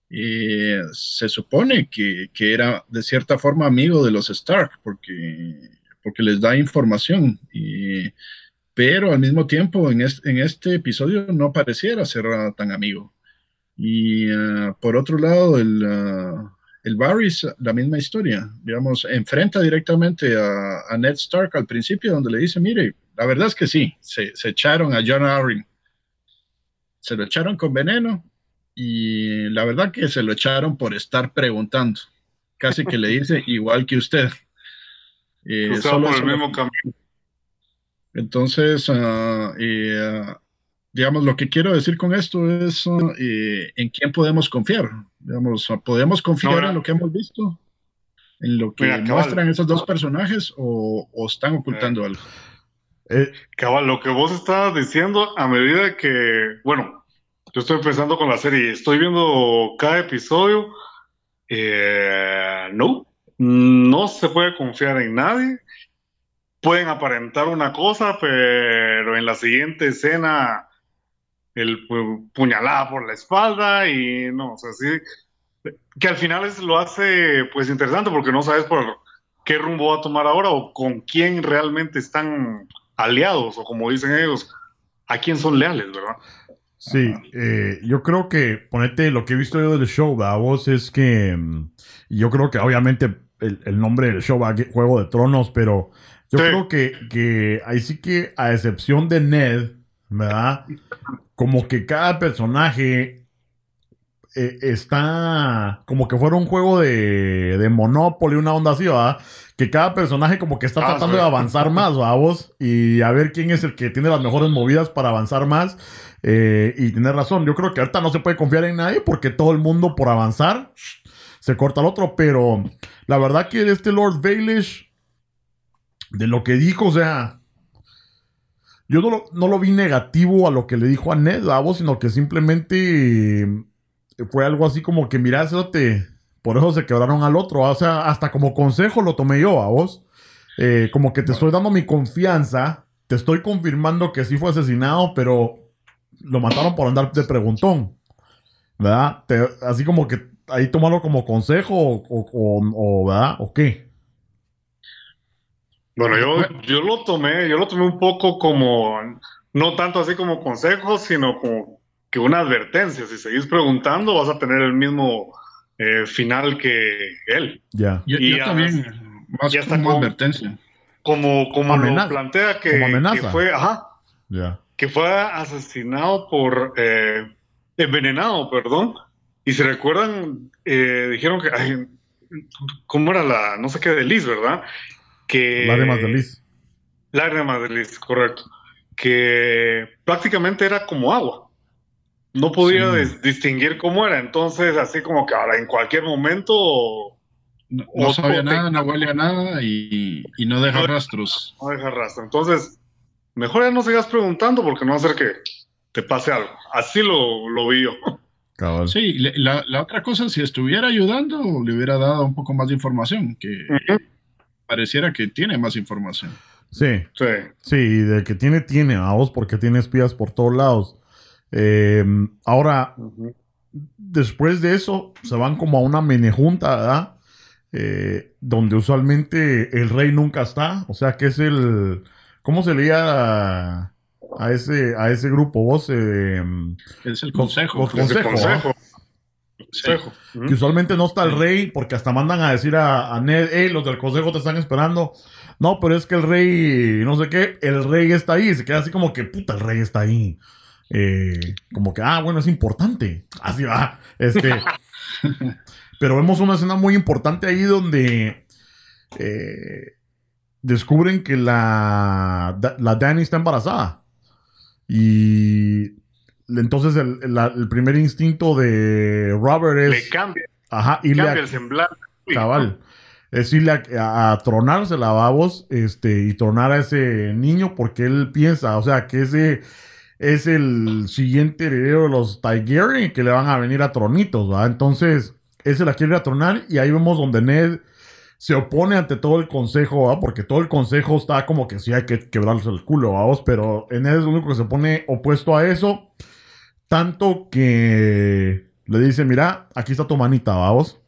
B: se supone que, era de cierta forma amigo de los Stark, porque, porque les da información. pero al mismo tiempo, en, este episodio no pareciera ser tan amigo. Y uh, por otro lado, el, uh, el Varys, la misma historia. Digamos, enfrenta directamente a, Ned Stark al principio, donde le dice: Mire, la verdad es que sí, se, echaron a John Arryn. Se lo echaron con veneno y la verdad que se lo echaron por estar preguntando. Casi que le <laughs> dice igual que usted.
C: Eh, solo por el mismo camino.
B: Entonces, uh, digamos, lo que quiero decir con esto es eh, en quién podemos confiar. Digamos, ¿podemos confiar en lo que hemos visto? ¿En lo que muestran esos dos personajes o, están ocultando eh. algo?
C: Eh, cabal, lo que vos estabas diciendo a medida que, bueno, yo estoy empezando con la serie, estoy viendo cada episodio, eh, no, no se puede confiar en nadie. Pueden aparentar una cosa, pero en la siguiente escena el puñalada por la espalda y no, o sea, sí, que al final es, lo hace pues interesante porque no sabes por qué rumbo va a tomar ahora o con quién realmente están aliados o como dicen ellos, a quién son leales, ¿verdad?
A: Sí, eh, yo creo que, ponete lo que he visto yo del show, a vos es que mm, yo creo que obviamente el, nombre del show va a Juego de Tronos, pero yo creo que, que ahí sí que a excepción de Ned, ¿verdad? Como que cada personaje eh, está como que fuera un juego de, de Monopoly, una onda así, ¿verdad? Que cada personaje como que está ah, tratando de avanzar <laughs> más, vos Y a ver quién es el que tiene las mejores movidas para avanzar más. Eh, y tiene razón, yo creo que ahorita no se puede confiar en nadie porque todo el mundo por avanzar <sniffs> se corta al otro. Pero la verdad que este Lord Baelish, de lo que dijo, o sea, yo no lo, no lo vi negativo a lo que le dijo a Ned, vos, sino que simplemente fue algo así como que, mira, te, por eso se quebraron al otro. O sea, hasta como consejo lo tomé yo a vos. Eh, como que te estoy dando mi confianza, te estoy confirmando que sí fue asesinado, pero lo mataron por andar de preguntón. ¿Verdad? así como que ahí tomarlo como consejo o, o, ¿verdad? ¿O qué?
C: Bueno, yo, yo lo tomé, yo lo tomé un poco como, no tanto así como consejo, sino como que una advertencia. Si seguís preguntando, vas a tener el mismo eh, final que él.
B: Ya. Yo, también, más como, advertencia.
C: Como, como lo plantea que, fue, ajá, que fue asesinado por, eh, envenenado, perdón. Y se recuerdan, eh, dijeron que, ¿cómo era la, no sé qué, de Liz, ¿verdad? Que,
A: Lágrimas de Liz.
C: Lágrimas de Liz, correcto. Que prácticamente era como agua no podía distinguir cómo era. Entonces, así como que ahora en cualquier momento.
B: No, sabía nada, no huele a nada y, no deja rastros.
C: No deja rastros. Entonces, mejor ya no sigas preguntando porque no va a hacer que te pase algo. Así lo, lo vi yo. <laughs>
B: Sí, la, otra cosa, si estuviera ayudando, le hubiera dado un poco más de información, que pareciera que tiene más información.
A: Sí. Sí. Sí, de que tiene, tiene, a vos, porque tiene espías por todos lados. Eh, ahora, después de eso se van como a una menejunta, ¿verdad? Eh, donde usualmente el rey nunca está, o sea que es el, ¿cómo se leía a, ese, a ese grupo vos?
B: Eh, es el consejo. consejo,
A: consejo. Que usualmente no está el rey porque hasta mandan a decir a, a Ned, hey, los del consejo te están esperando. No, pero es que el rey, no sé qué, el rey está ahí. Se queda así como que, puta, el rey está ahí. Eh, como que, ah, bueno, es importante. Así va. Este. <laughs> pero vemos una escena muy importante ahí donde eh, descubren que la, la Dani está embarazada. Y entonces el, primer instinto de Robert es...
C: Le cambia. Ajá, y cambia el semblante.
A: Cabal es irle a, tronarse la babos este, y tronar a ese niño porque él piensa, o sea, que ese es el siguiente heredero de los Targaryen que le van a venir a tronitos, ¿va? Entonces, él se la quiere ir a tronar y ahí vemos donde Ned se opone ante todo el consejo, ¿va? Porque todo el consejo está como que sí hay que quebrarse el culo, vamos, pero Ned es el único que se pone opuesto a eso, tanto que le dice, mira, aquí está tu manita, vamos.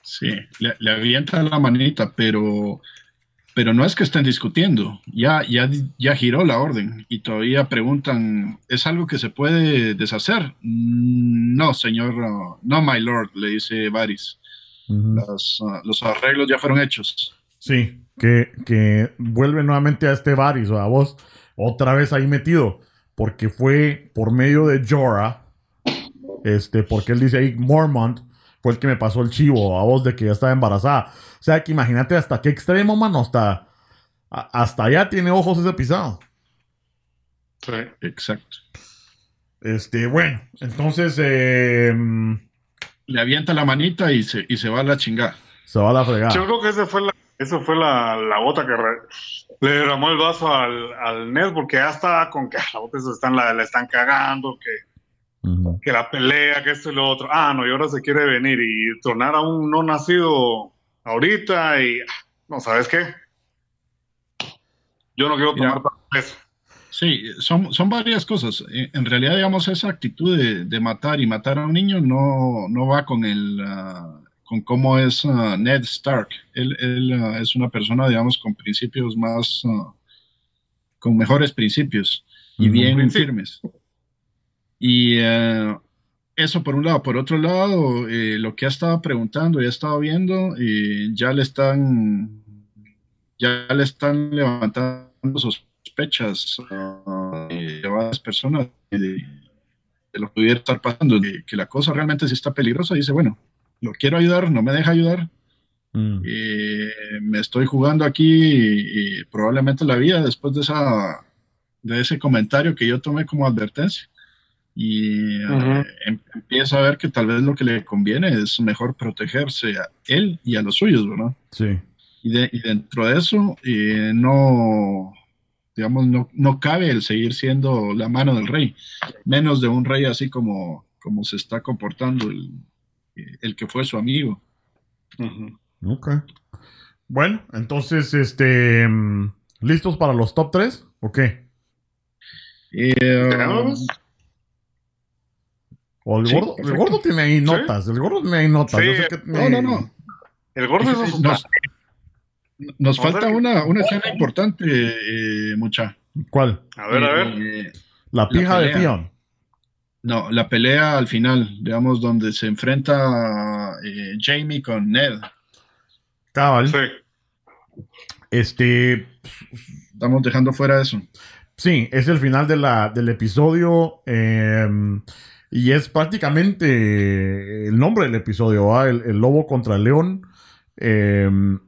B: Sí, le, avienta la manita, pero, pero no es que estén discutiendo. Ya, ya, ya giró la orden y todavía preguntan, ¿es algo que se puede deshacer? No, señor, no, my lord, le dice Varys. Ah, los arreglos ya fueron hechos.
A: Sí, que, que vuelve nuevamente a este Varys, o a vos, otra vez ahí metido, porque fue por medio de Jorah, este, porque él dice ahí Mormont, fue el que me pasó el chivo a vos de que ya estaba embarazada. O sea, que imagínate hasta qué extremo, mano, hasta, hasta allá tiene ojos ese pisado.
B: Sí, exacto.
A: Este, bueno, entonces em,
B: le avienta la manita y se, y se va a la chingada.
A: Se va a la fregada.
C: Yo creo que esa fue la, fue la, la bota que le derramó el vaso al, al Ned porque ya estaba con que <laughs> la bota se están, la, la están cagando, que que la pelea, que esto y lo otro. Ah, no, y ahora se quiere venir y tronar a un no nacido ahorita y no, ¿sabes qué? Yo no quiero tomar eso.
B: Sí, son, son varias cosas. En realidad, digamos, esa actitud de, matar y matar a un niño no, no va con el ah, con cómo es ah, Ned Stark. Él, él ah, es una persona, digamos, con principios más, con mejores principios y bien firmes. Y eh, eso por un lado. Por otro lado, eh, lo que ha estado preguntando y ha estado viendo, y ya le están, ya le están levantando sospechas a varias personas de, lo que pudiera estar pasando, de que la cosa realmente sí está peligrosa. Dice, bueno, lo quiero ayudar, no me deja ayudar. Mm. me estoy jugando aquí y, probablemente la vida después de esa de ese comentario que yo tomé como advertencia y eh, em, empieza a ver que tal vez lo que le conviene es mejor protegerse a él y a los suyos, ¿verdad?
A: Sí.
B: Y, dentro de eso, eh, no, digamos, no, no, cabe el seguir siendo la mano del rey, menos de un rey así como, como se está comportando el, el que fue su amigo.
A: Ok. Bueno, entonces, este, mm, ¿listos para los top 3 o qué?
B: Eh,
A: o el, gordo, el gordo tiene ahí notas, el gordo tiene ahí notas.
B: No, no, no.
C: El gordo es
B: nos, nos falta una, una escena importante, eh, mucha.
A: ¿Cuál?
C: A ver, a ver.
A: Eh, la pija de Tion.
B: No, la pelea al final, digamos, donde se enfrenta eh, Jamie con Ned.
A: Cabal. Sí. Este.
B: Estamos dejando fuera eso.
A: Sí, es el final de la, del episodio. Eh, y es prácticamente el nombre del episodio, el, lobo contra el león. Em,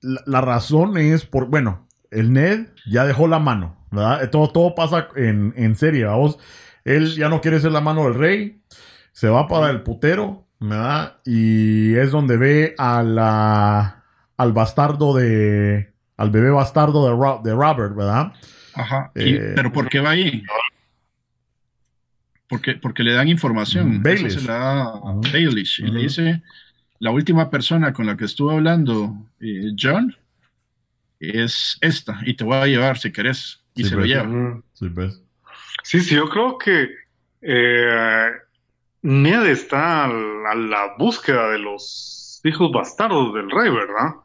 A: la, razón es por, bueno, el Ned ya dejó la mano, ¿verdad? Todo, todo pasa en, en serie, vamos. Él ya no quiere ser la mano del rey, se va para el putero, ¿verdad? Y es donde ve a la, al bastardo de, al bebé bastardo de, de Robert, ¿verdad?
B: Ajá. Eh, ¿Pero por qué va ahí? Porque, porque le dan información. Baelish. se la da a Baelish. Y le dice, la última persona con la que estuve hablando, eh, John, es esta. Y te voy a llevar si querés. Y se lo
C: lleva. Sí, pues. Sí, sí, yo creo que eh, Ned está a la, búsqueda de los hijos bastardos del rey, ¿verdad? O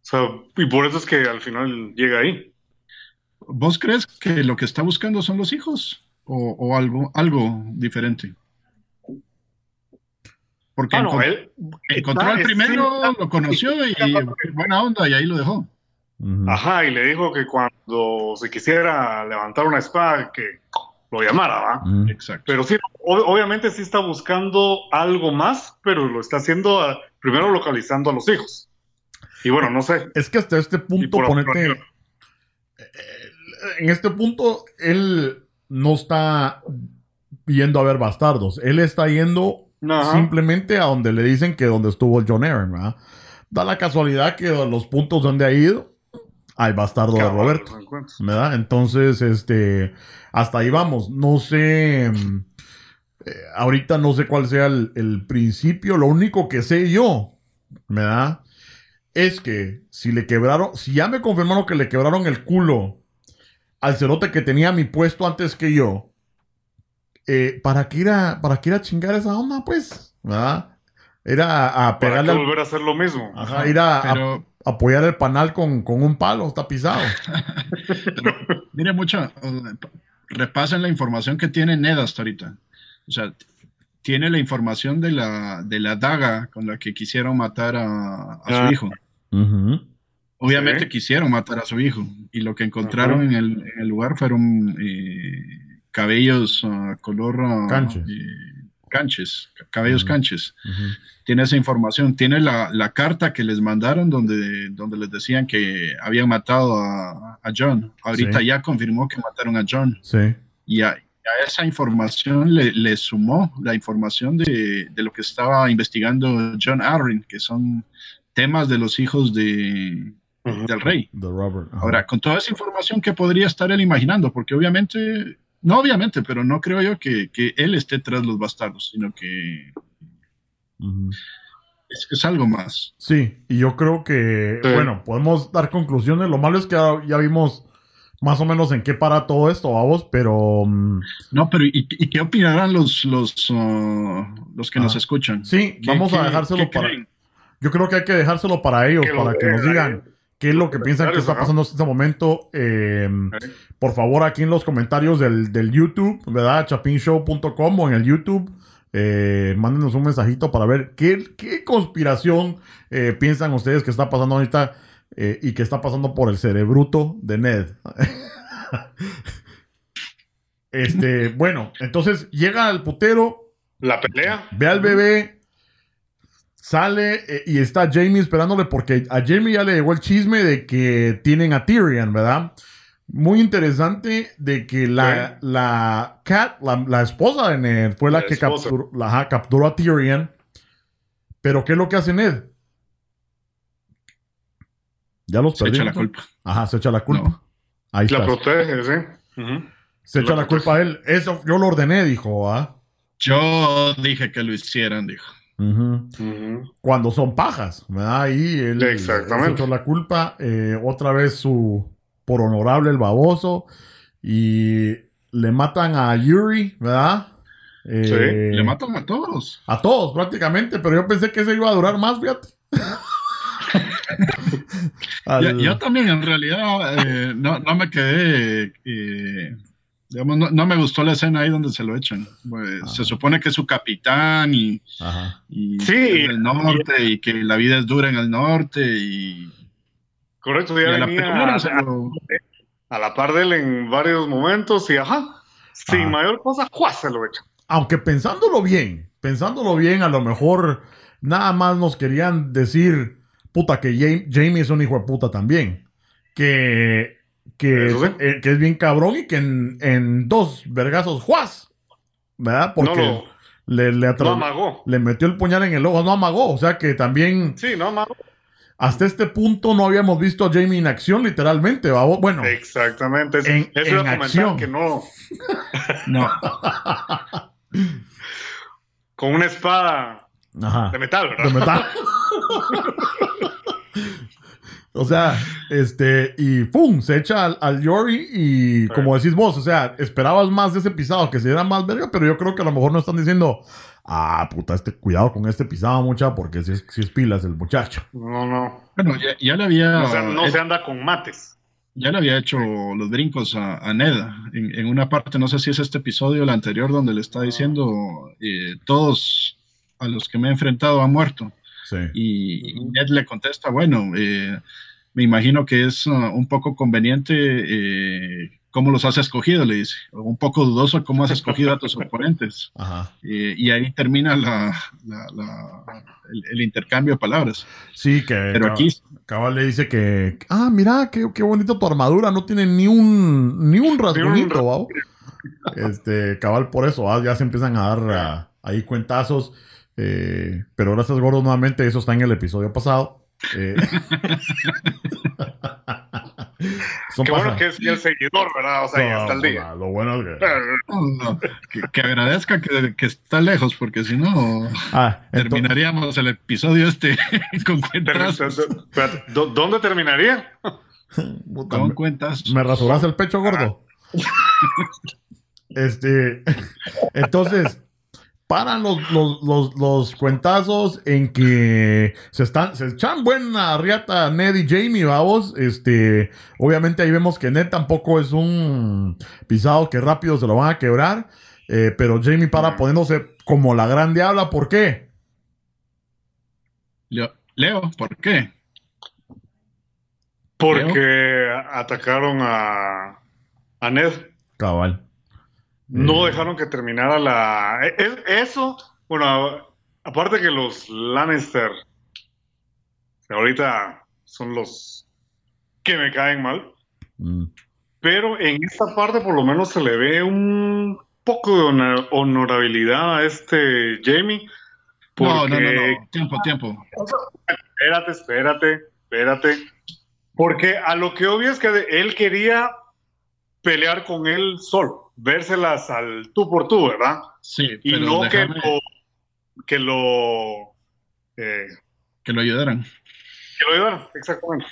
C: sea, y por eso es que al final llega ahí.
B: ¿Vos crees que lo que está buscando son los hijos o, algo, algo diferente? Porque encontró al primero, lo conoció y, buena onda y ahí lo dejó.
C: Ajá, y le dijo que cuando se quisiera levantar una espada, que lo llamara, ¿va? Exacto. Pero sí, obviamente sí está buscando algo más, pero lo está haciendo primero localizando a los hijos. Y bueno, no sé.
A: Es que hasta este punto, ponete. Eh, en este punto, él no está yendo a ver bastardos. Él está yendo simplemente a donde le dicen que donde estuvo John Aaron, ¿verdad? Da la casualidad que los puntos donde ha ido hay bastardo de Roberto. ¿Verdad? Entonces, este, hasta ahí vamos. No sé, mm, eh, ahorita no sé cuál sea el, principio. Lo único que sé yo, ¿verdad? Es que si le quebraron, si ya me confirmaron que le quebraron el culo al cerote que tenía mi puesto antes que yo, eh, ¿para, qué ir a, ¿para qué ir a chingar esa onda, pues? ¿Verdad? Era a pegarle.
C: volver a hacer lo mismo.
A: Ajá, ir a, apoyar el panal con, un palo, está pisado. <laughs>
B: mire, mucho, repasen la información que tiene Ned hasta ahorita. O sea, tiene la información de la, de la daga con la que quisieron matar a, su ah. hijo. Obviamente quisieron matar a su hijo y lo que encontraron en, el, lugar fueron eh, cabellos uh, color uh, canches, cabellos canches. Tiene esa información, tiene la, carta que les mandaron donde, donde les decían que habían matado a, John. Ahorita ya confirmó que mataron a John.
A: Sí.
B: Y a, esa información le, sumó la información de, lo que estaba investigando John Arryn, que son temas de los hijos de, del rey.
A: De Robert.
B: Ahora, con toda esa información, ¿qué podría estar él imaginando? Porque obviamente no, obviamente, pero no creo yo que, él esté tras los bastardos, sino que es, algo más.
A: Sí, y yo creo que, bueno, podemos dar conclusiones. Lo malo es que ya, vimos más o menos en qué para todo esto, vamos, pero... Mm,
B: no, pero ¿y, qué opinarán los, los, uh, los que nos escuchan?
A: Sí, vamos a dejárselo para... Yo creo que hay que dejárselo para ellos, para que nos digan qué es lo que piensan que está pasando en este momento. Em, por favor, aquí en los comentarios del, YouTube, ¿verdad? chapinshow.com o en el YouTube. Eh, mándenos un mensajito para ver qué, qué conspiración eh, piensan ustedes que está pasando ahorita eh, y que está pasando por el cerebruto de Ned. <laughs> este, bueno, entonces llega al putero.
C: La pelea.
A: Ve al bebé, Sale eh, y está Jamie esperándole porque a Jamie ya le llegó el chisme de que tienen a Tyrion, ¿verdad? Muy interesante de que la, la Cat, la, esposa de Ned, fue la, que capturó, la, capturó a Tyrion. Pero ¿qué es lo que hace Ned? Ya los
B: Se echa la culpa.
A: Ajá, se echa la culpa. Ahí
C: la protege, sí.
A: Se echa la culpa a él. Eso yo lo ordené, dijo. ¿ah?
B: Yo dije que lo hicieran, dijo.
A: Cuando son pajas, ¿verdad? Ahí él
C: Exactamente.
A: la culpa. Eh, otra vez su por honorable el baboso. Y le matan a Yuri, ¿verdad?
B: sí, eh, le matan a todos.
A: A todos, prácticamente, pero yo pensé que ese iba a durar más, fíjate. <laughs>
B: yo, también, en realidad, eh, no, no, me quedé no, me gustó la escena ahí donde se lo echan. Pues, se supone que es su capitán y, y
C: sí,
B: el norte y, que la vida es dura en el norte y...
C: Correcto, ya venía a, la par de él en varios momentos y ajá, sin mayor cosa, ¡juá! se lo echan.
A: Aunque pensándolo bien, pensándolo bien, a lo mejor nada más nos querían decir, puta, que Jamie es un hijo de puta también. Que eh, que, es bien cabrón y que en, dos vergazos juaz, ¿verdad? Porque le, le, le metió el puñal en el ojo, no amagó, o sea que también...
C: Sí, no amagó.
A: Hasta este punto no habíamos visto a Jamie en acción, literalmente. Bueno,
C: exactamente. En, en acción. que no. <laughs>
B: no.
C: Con una espada de metal, ¿verdad?
A: De metal. <laughs> O sea, este, y ¡pum! Se echa al, al Yori y como decís vos, o sea, esperabas más de ese pisado, que se diera más verga, pero yo creo que a lo mejor no están diciendo, ah, puta, este, cuidado con este pisado, mucha, porque si es, si es pilas el muchacho.
C: No, no.
B: Bueno, ya, ya le había...
C: O sea, no se anda con mates.
B: Ya le había hecho los brincos a, a Ned en, en, una parte, no sé si es este episodio o el anterior, donde le está diciendo, eh, todos a los que me he enfrentado han muerto. Sí. Y, y, Ned le contesta, bueno, eh, me imagino que es uh, un poco conveniente eh, cómo los has escogido, le dice. Un poco dudoso cómo has escogido a tus oponentes. <laughs> Ajá. Eh, y ahí termina la, la, la, el, el, intercambio de palabras.
A: Sí, que Pero aquí, Cabal le dice que, ah, mira, qué, qué bonito tu armadura, no tiene ni un, ni un rasguñito. Este, cabal, por eso, ya se empiezan a dar ahí cuentazos. Eh, pero gracias, Gordo, nuevamente, eso está en el episodio pasado. Eh, <laughs>
C: Qué bueno que es el seguidor, ¿verdad? O sea, no, ya está el día.
A: Lo bueno es que...
B: No, que, que, agradezca que, que, está lejos, porque si no, ah, terminaríamos el episodio este <laughs> con cuentas.
C: ¿Dónde terminaría? <laughs>
B: con cuentas.
A: ¿Me rasuras el pecho, gordo? este, entonces, paran los, los, los, los, cuentazos en que se están, se echan buena riata Ned y Jamie, vamos. Este, obviamente ahí vemos que Ned tampoco es un pisado que rápido se lo van a quebrar. Eh, pero Jamie para poniéndose como la gran diabla, ¿por qué?
B: Leo, Leo ¿por qué?
C: Porque Leo. atacaron a, a Ned.
A: Cabal.
C: No dejaron que terminara la. E, e, eso, bueno, aparte que los Lannister ahorita son los que me caen mal. Mm. Pero en esta parte por lo menos se le ve un poco de honor honorabilidad a este Jamie.
B: Porque... No, no, no, no, tiempo, tiempo.
C: Espérate, espérate, espérate. Porque a lo que obvio es que él quería pelear con él solo vérselas al tú por tú, ¿verdad?
B: Sí.
C: Y no que lo, que lo
B: eh, que lo ayudaran.
C: Que lo ayudaran, exactamente.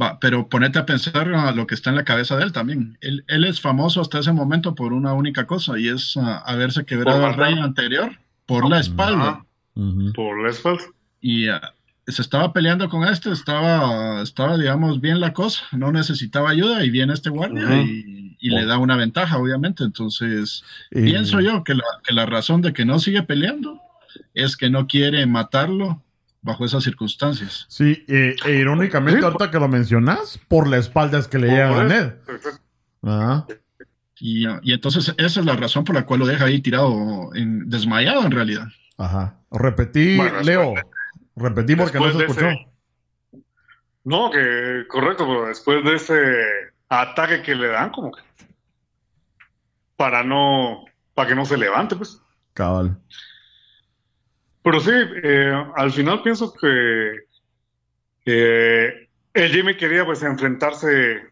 B: Va, pero ponete a pensar a lo que está en la cabeza de él también. Él, él es famoso hasta ese momento por una única cosa y es uh, haberse quebrado al rey anterior por la espalda.
C: Uh -huh. Por la espalda.
B: Y uh, se estaba peleando con este, estaba, estaba, digamos, bien la cosa, no necesitaba ayuda y viene este guardia -huh. y y le da una ventaja, obviamente. Entonces, eh, pienso yo que la, que la, razón de que no sigue peleando es que no quiere matarlo bajo esas circunstancias.
A: Sí, eh, e irónicamente, sí, ahorita que lo mencionas, por la espalda es que le llega a Ned.
B: Ah. Y, y, entonces esa es la razón por la cual lo deja ahí tirado, en, desmayado en realidad.
A: Ajá. Repetí, bueno, Leo. Repetí porque no se escuchó. Ese,
C: no, que correcto, pero después de ese ataque que le dan, como que para no, para que no se levante, pues.
A: Cabal.
C: Pero sí, eh, al final pienso que eh, el Jimmy quería pues enfrentarse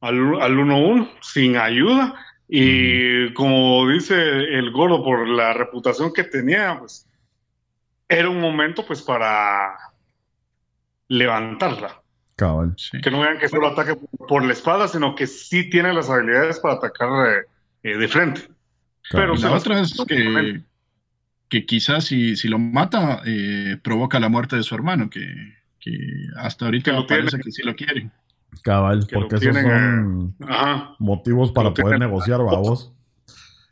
C: al 1-1 sin ayuda y como dice el gordo por la reputación que tenía, pues era un momento pues para levantarla.
A: Cabal.
C: Sí. Que no vean que solo ataque por la espada, sino que sí tiene las habilidades para atacar eh, eh, de frente.
B: Pero la otra es que, que quizás si, si lo mata, eh, provoca la muerte de su hermano, que, que hasta ahorita que parece tiene. que sí lo quiere.
A: Cabal, que porque esos son Ajá. motivos para poder negociar, babos.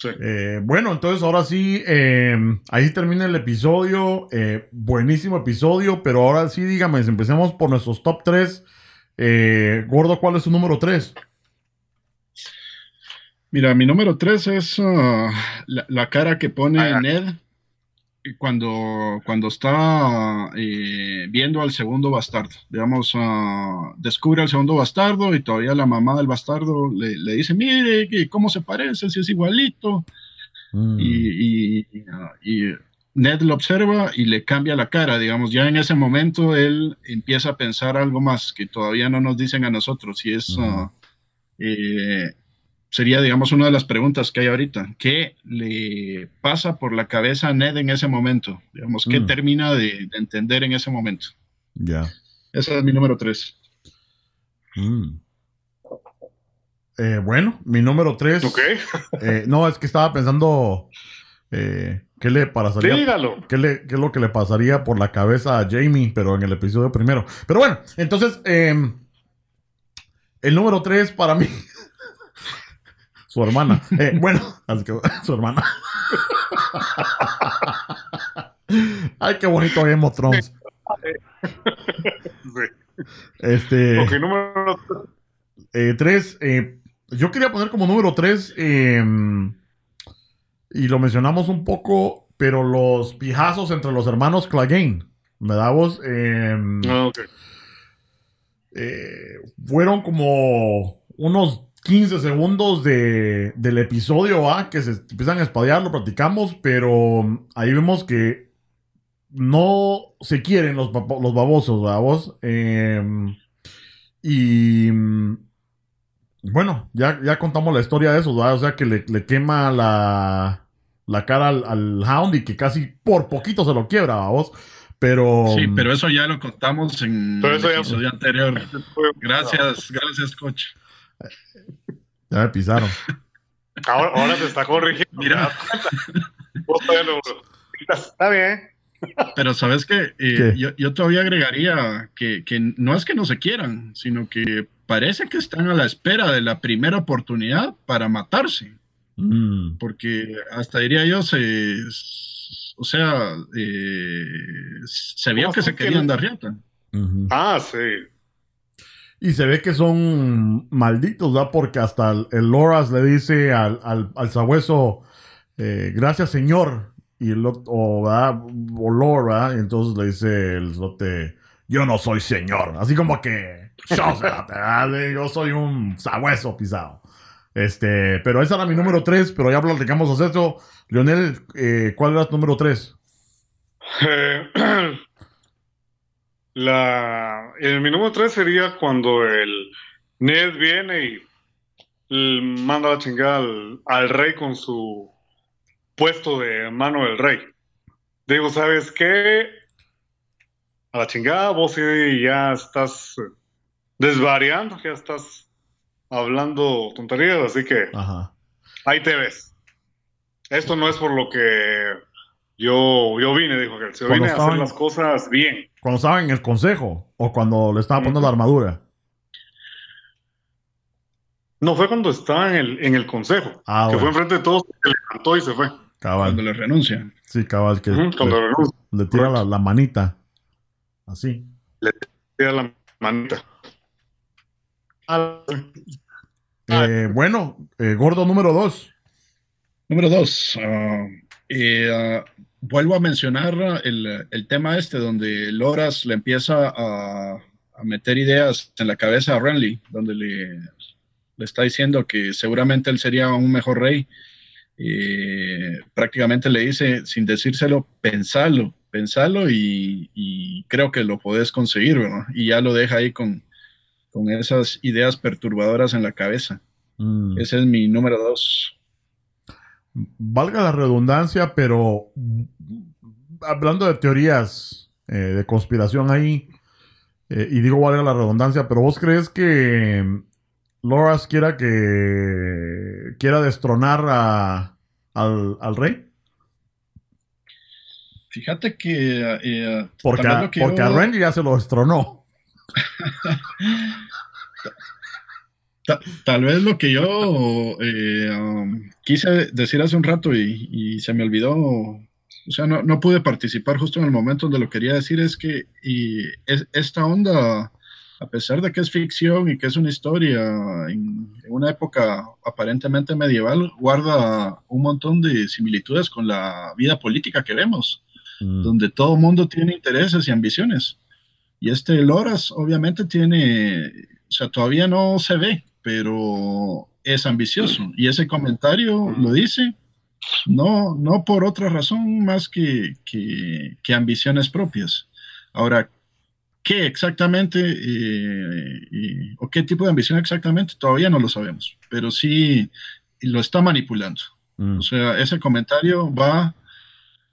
A: Sí. Eh, bueno, entonces ahora sí, eh, ahí termina el episodio. Eh, buenísimo episodio, pero ahora sí, dígame, empecemos por nuestros top 3. Eh, Gordo, ¿cuál es su número 3?
B: Mira, mi número tres es uh, la, la, cara que pone ah, Ned cuando, cuando está eh, viendo al segundo bastardo. Digamos, uh, descubre al segundo bastardo y todavía la mamá del bastardo le, le dice, mire, ¿cómo se parece? Si es igualito. Mm. Y, y, y, Ned lo observa y le cambia la cara. Digamos, ya en ese momento él empieza a pensar algo más que todavía no nos dicen a nosotros. Y es... Mm. Uh, eh, sería, digamos, una de las preguntas que hay ahorita. ¿Qué le pasa por la cabeza a Ned en ese momento? Digamos, ¿qué mm. termina de, de, entender en ese momento?
A: Ya.
B: Ese es mi número tres.
A: Mm. Eh, bueno, mi número 3.
C: Ok. <laughs>
A: Eh, no, es que estaba pensando eh, qué le pasaría.
C: Dígalo.
A: Qué, le, qué es lo que le pasaría por la cabeza a Jamie, pero en el episodio primero. Pero bueno, entonces, em, el número 3 para mí. Su hermana. <laughs> Eh, bueno, así que su hermana. Ay, qué bonito Game of Thrones.
C: Sí.
A: Este.
C: Ok, número
A: Eh, tres, eh, yo quería poner como número tres, eh, y lo mencionamos un poco, pero los pijazos entre los hermanos Clegane, ¿verdad vos? Eh,
C: Ah, ok.
A: eh, fueron como unos 15 segundos de, del episodio ¿va? que se empiezan a espadear, lo platicamos, pero ahí vemos que no se quieren los, los babosos, ¿verdad vos? Eh, y mm, bueno, ya, ya contamos la historia de eso, ¿verdad? O sea que le, le quema la, la cara al, al Hound y que casi por poquito se lo quiebra, ¿verdad vos? Pero...
B: Sí, pero eso ya lo contamos en el
C: ya-
B: episodio anterior. Gracias, gracias, coach.
A: Ya me pisaron.
C: Ahora, ahora se está corrigiendo.
B: Mira.
C: Está bien.
B: Pero sabes que
A: ¿Qué?
B: yo, yo todavía agregaría que, que no es que no se quieran, sino que parece que están a la espera de la primera oportunidad para matarse.
A: Mm.
B: Porque hasta diría yo, se, o sea, eh, se vio
C: ¿Cómo
B: que se querían dar riata.
C: Ah, sí.
A: Y se ve que son malditos, ¿verdad? Porque hasta el, el Loras le dice al, al, al sabueso, eh, gracias señor. Y el o, ¿verdad? o Lord, ¿verdad? Y entonces le dice el zote, yo no soy señor. Así como que, <laughs> yo soy un sabueso pisado. Este, pero esa era mi número 3, pero ya platicamos de eso. Leonel, eh, ¿cuál era tu número 3?
C: Eh, <clears throat> la, el, mi número 3 sería cuando el Ned viene y manda la chingada al, al rey con su puesto de mano del rey. Digo, ¿sabes qué? A la chingada, vos ya estás desvariando, ya estás hablando tonterías, así que
A: Ajá.
C: ahí te ves. Esto no es por lo que yo, yo vine, dijo que yo vine a hacer las cosas bien.
A: Cuando estaba en el consejo o cuando le estaba poniendo la armadura.
C: No fue cuando estaba en el, en el consejo,
A: Ah,
C: que
A: bueno.
C: fue enfrente de todos, que levantó y se fue.
A: Cabal.
B: Cuando le renuncian.
A: Sí, cabal, que
C: cuando
A: le,
C: renuncia,
A: le tira la, la manita. Así.
C: tira la manita. Ah,
A: Eh, bueno, eh, gordo número dos.
B: Número dos, ah, eh, ah, vuelvo a mencionar el, el tema este donde Loras le empieza a, a meter ideas en la cabeza a Renly, donde le, le está diciendo que seguramente él sería un mejor rey. Eh, prácticamente le dice, sin decírselo, pensalo, pensalo y, y creo que lo podés conseguir, ¿verdad? Y ya lo deja ahí con, con esas ideas perturbadoras en la cabeza.
A: Mm.
B: Ese es mi número dos.
A: Valga la redundancia, pero hablando de teorías eh, de conspiración ahí, eh, y digo valga la redundancia, pero vos crees que mm, Loras quiera que quiera destronar a, al, al rey?
B: Fíjate que eh,
A: Porque, a,
B: que
A: porque
B: yo-
A: a Renly ya se lo destronó. <laughs>
B: ta- tal vez lo que yo eh, um, quise decir hace un rato y, y se me olvidó, o sea, no, no pude participar justo en el momento donde lo quería decir, es que y es, esta onda, a pesar de que es ficción y que es una historia en, en una época aparentemente medieval, guarda un montón de similitudes con la vida política que vemos.
A: Mm.
B: donde todo mundo tiene intereses y ambiciones. Y este Loras obviamente tiene, o sea, todavía no se ve, pero es ambicioso. Y ese comentario lo dice, no, no por otra razón más que, que, que ambiciones propias. Ahora, ¿qué exactamente eh, o qué tipo de ambición exactamente? Todavía no lo sabemos, pero sí lo está manipulando.
A: Mm.
B: O sea, ese comentario va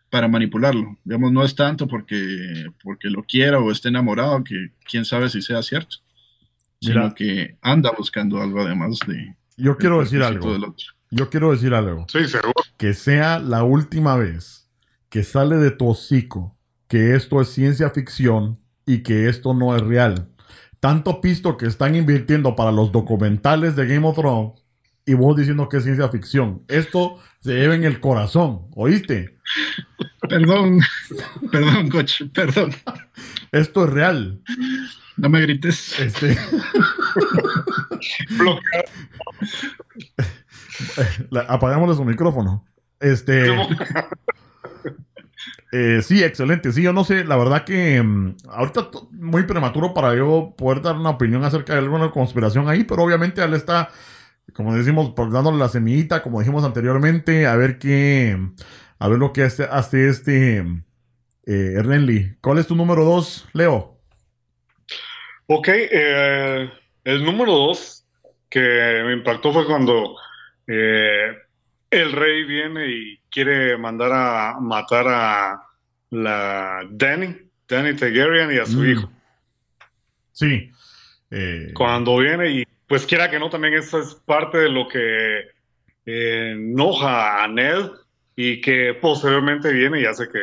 B: para manipularlo. Digamos, no es tanto porque, porque lo quiera o esté enamorado, que quién sabe si sea cierto. Sino que anda buscando algo además de.
A: Yo quiero decir algo. Yo quiero decir algo.
C: Sí, seguro.
A: Que sea la última vez que sale de tu hocico que esto es ciencia ficción y que esto no es real. Tanto pisto que están invirtiendo para los documentales de Game of Thrones y vos diciendo que es ciencia ficción. Esto se lleva en el corazón, ¿oíste?
B: Perdón, <laughs> perdón, coach, perdón.
A: Esto es real.
B: No me grites.
A: Este... <laughs> Apagámosle su micrófono. Este. Eh, sí, excelente. Sí, yo no sé, la verdad que mm, ahorita muy prematuro para yo poder dar una opinión acerca de alguna conspiración ahí, pero obviamente él está, como decimos, pues, dándole la semillita, como dijimos anteriormente, a ver qué, a ver lo que hace, hace este eh, Renly. ¿Cuál es tu número dos, Leo?
C: Ok, eh, el número dos que me impactó fue cuando eh, el rey viene y quiere mandar a matar a la Danny, Danny Targaryen y a su mm. hijo.
A: Sí.
C: Eh, Cuando viene y pues quiera que no, también eso es parte de lo que eh, enoja a Ned y que posteriormente viene y hace que...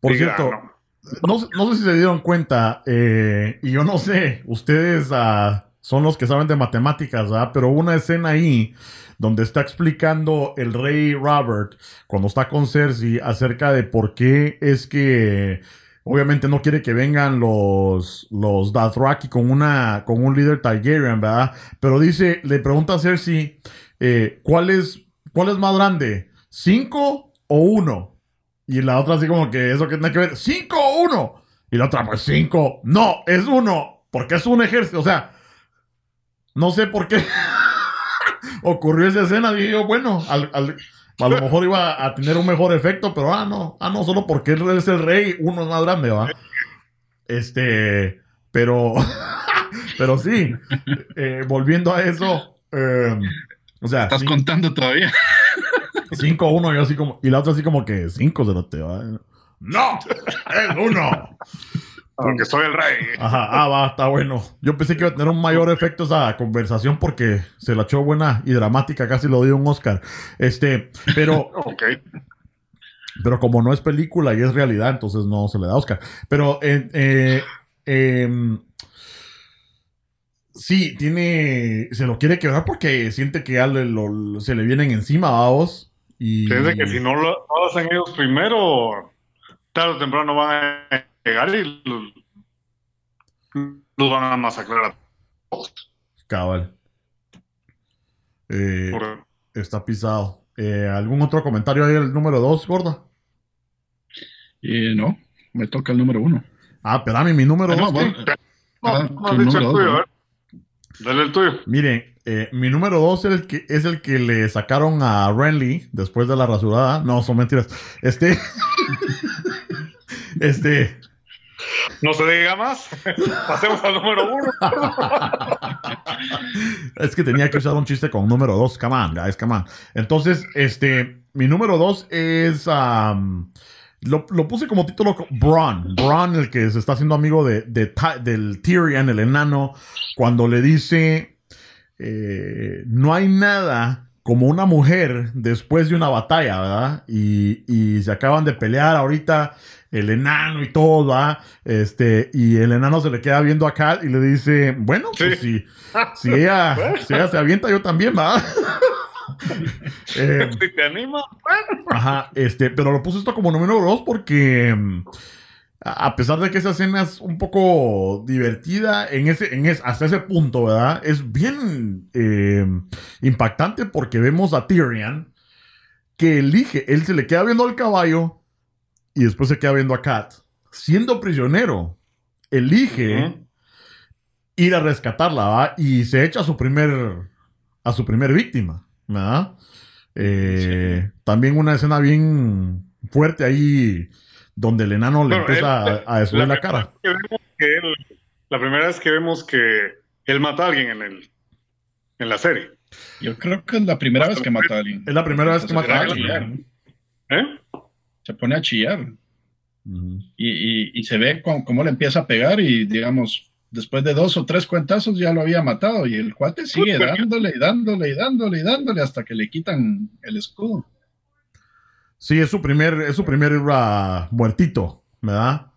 A: Por cierto, no. Sé si se dieron cuenta, eh, y yo no sé, ustedes ah, son los que saben de matemáticas, ¿verdad? pero una escena ahí donde está explicando el rey Robert, cuando está con Cersei, acerca de por qué es que obviamente no quiere que vengan los, los Dothraki con, una, con un líder Targaryen, ¿verdad? Pero dice, le pregunta a Cersei, eh, ¿cuál, es, ¿cuál es más grande? ¿Cinco o uno? Y la otra así como que eso que tiene que ver, ¿cinco uno? Y la otra, pues cinco. No, es uno, porque es un ejército. O sea, no sé por qué. <laughs> ocurrió esa escena, y yo, bueno, al, a lo mejor iba a tener un mejor efecto, pero ah, no, ah, no, solo porque él es el rey, uno es más grande, va. Este, pero, <laughs> pero sí, eh, volviendo a eso, em, o sea.
B: ¿Estás contando todavía?
A: 5-1, yo así como, y la otra así como que 5 se lo te va. No, es uno.
C: Porque soy el rey.
A: Ajá, ah, va, está bueno. Yo pensé que iba a tener un mayor efecto esa conversación porque se la echó buena y dramática, casi lo dio un Oscar. Este, pero. <laughs>
C: ok.
A: Pero como no es película y es realidad, entonces no se le da Oscar. Pero eh, eh, em, sí, tiene. Se lo quiere quebrar porque siente que ya se le vienen encima a vos. Y...
C: Piensa que si no lo hacen ellos primero, tarde o temprano van a llegar y los, van a masacrar a todos.
A: Cabal. Eh, está pisado. Eh, ¿Algún otro comentario ahí el número 2, gorda?
B: Eh, no, me toca el número 1.
A: Ah, espérame, mi número 2.
C: Ah, no, no, dicho el tuyo, Dale el tuyo.
A: Miren, eh, mi número 2 es el, que, es el que le sacaron a Renly después de la rasurada. No, son mentiras. Este. <laughs> este.
C: No se diga más. Pasemos al número uno.
A: es que tenía que usar un chiste con número dos. Come on, guys, come on. Entonces, este, mi número dos es. lo, puse como título Bron. Bron, el que se está haciendo amigo de, del Tyrion, el enano, cuando le dice: eh, No hay nada como una mujer después de una batalla, ¿verdad? Y, y se acaban de pelear ahorita el enano y todo, ¿va? Este, y el enano se le queda viendo a Kat y le dice, bueno, pues si, si, ella, <laughs> si ella se avienta, yo también, ¿va? <laughs>
C: eh, si te anima,
A: Ajá, este, pero lo puse esto como número dos porque a pesar de que esa escena es un poco divertida en ese, en hasta ese punto, ¿verdad? Es bien eh, impactante porque vemos a Tyrion que elige, él se le queda viendo al caballo y después se queda viendo a Kat. Siendo prisionero, elige ir a rescatarla ¿va? y se echa a su primer, a su primer víctima. ¿verdad? Eh, también una escena bien fuerte ahí donde el enano le empieza a, a la, cara.
C: la primera vez que vemos que él mata a alguien en, el, en la serie.
B: Yo creo que es la primera vez que mata a alguien.
A: Es la primera vez que mata a alguien.
B: ¿Eh? se pone a chillar. y, se ve cómo, le empieza a pegar y, digamos, después de dos o tres cuentazos ya lo había matado y el cuate sigue dándole y dándole y dándole y dándole hasta que le quitan el escudo.
A: Sí, es su primer, es su primer uh, muertito, ¿verdad?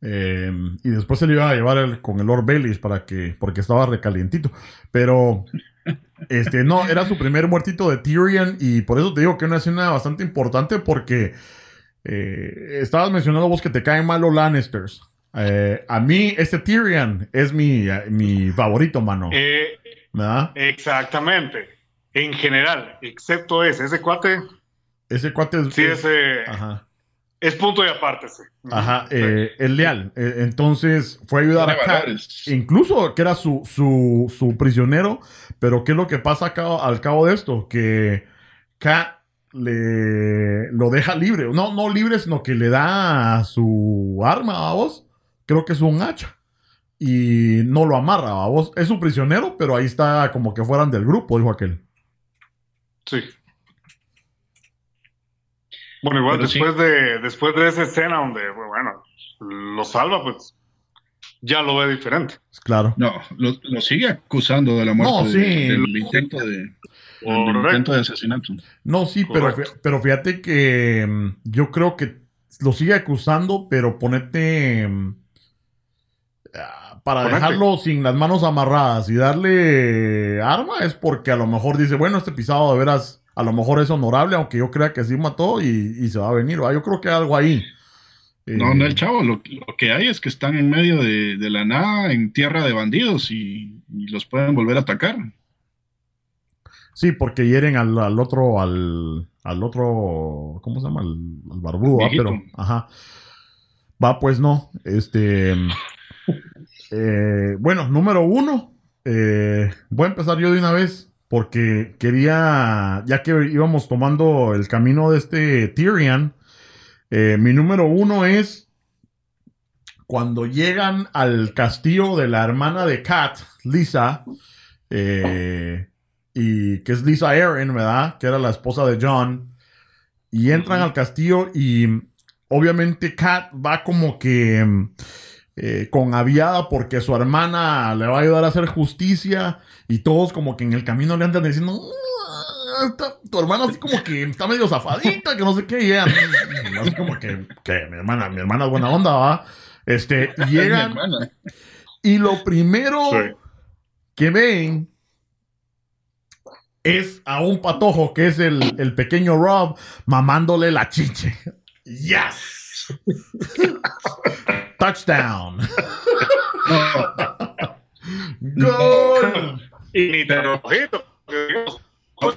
A: Em, y después se le iba a llevar con el Lord Baelish para que, porque estaba recalientito. Pero, <laughs> este, no, era su primer muertito de Tyrion y por eso te digo que es una escena bastante importante porque eh, estabas mencionando vos que te caen mal los Lannisters. Eh, a mí, este Tyrion es mi, mi favorito, mano.
C: Eh, ¿Verdad? Exactamente. En general, excepto ese. Ese cuate.
A: Ese cuate
C: es. Sí, ese. Ajá. Es punto y aparte, sí.
A: Ajá, eh, el leal. Eh, entonces fue a ayudar a Kat, incluso que era su, su, su, prisionero, pero ¿qué es lo que pasa al cabo de esto? Que Kat le lo deja libre, no, no libre, sino que le da su arma a vos, creo que es un hacha, y no lo amarra a vos, es su prisionero, pero ahí está como que fueran del grupo, dijo aquel.
C: Sí. Bueno, igual después, de, después de esa escena donde, bueno, lo salva, pues ya lo ve diferente.
A: Claro.
B: No, lo, sigue acusando de la muerte
A: no, sí.
B: del intento de, intento de asesinato.
A: No, sí, pero, pero fíjate que mm, yo creo que lo sigue acusando, pero ponete mm, ah, para dejarlo sin las manos amarradas y darle arma es porque a lo mejor dice, bueno, este pisado de veras a lo mejor es honorable, aunque yo crea que sí mató y, se va a venir. Yo creo que hay algo ahí.
B: No, no, el eh, chavo, lo, que hay es que están en medio de, la nada, en tierra de bandidos y, los pueden volver a atacar.
A: Sí, porque hieren al, otro, al, otro, ¿cómo se llama? Al, barbudo, pero, ajá. Va, pues no. Este, eh, bueno, número uno. Eh, voy a empezar yo de una vez porque quería, ya que íbamos tomando el camino de este Tyrion, eh, mi número uno es cuando llegan al castillo de la hermana de Kat, Lisa, eh, y que es Lisa Aaron, ¿verdad? Que era la esposa de John, y entran al castillo y obviamente Kat va como que eh, con aviada porque su hermana le va a ayudar a hacer justicia y todos como que en el camino le andan diciendo, ah, tu hermana así como que está medio zafadita, que no sé qué, y así como que, que, mi hermana, mi hermana es buena onda, va. Este, <laughs> llegan y lo primero que ven es a un patojo que es el, el pequeño Rob mamándole la chiche. <laughs> Yes. <laughs> Touchdown.
C: Gol. Y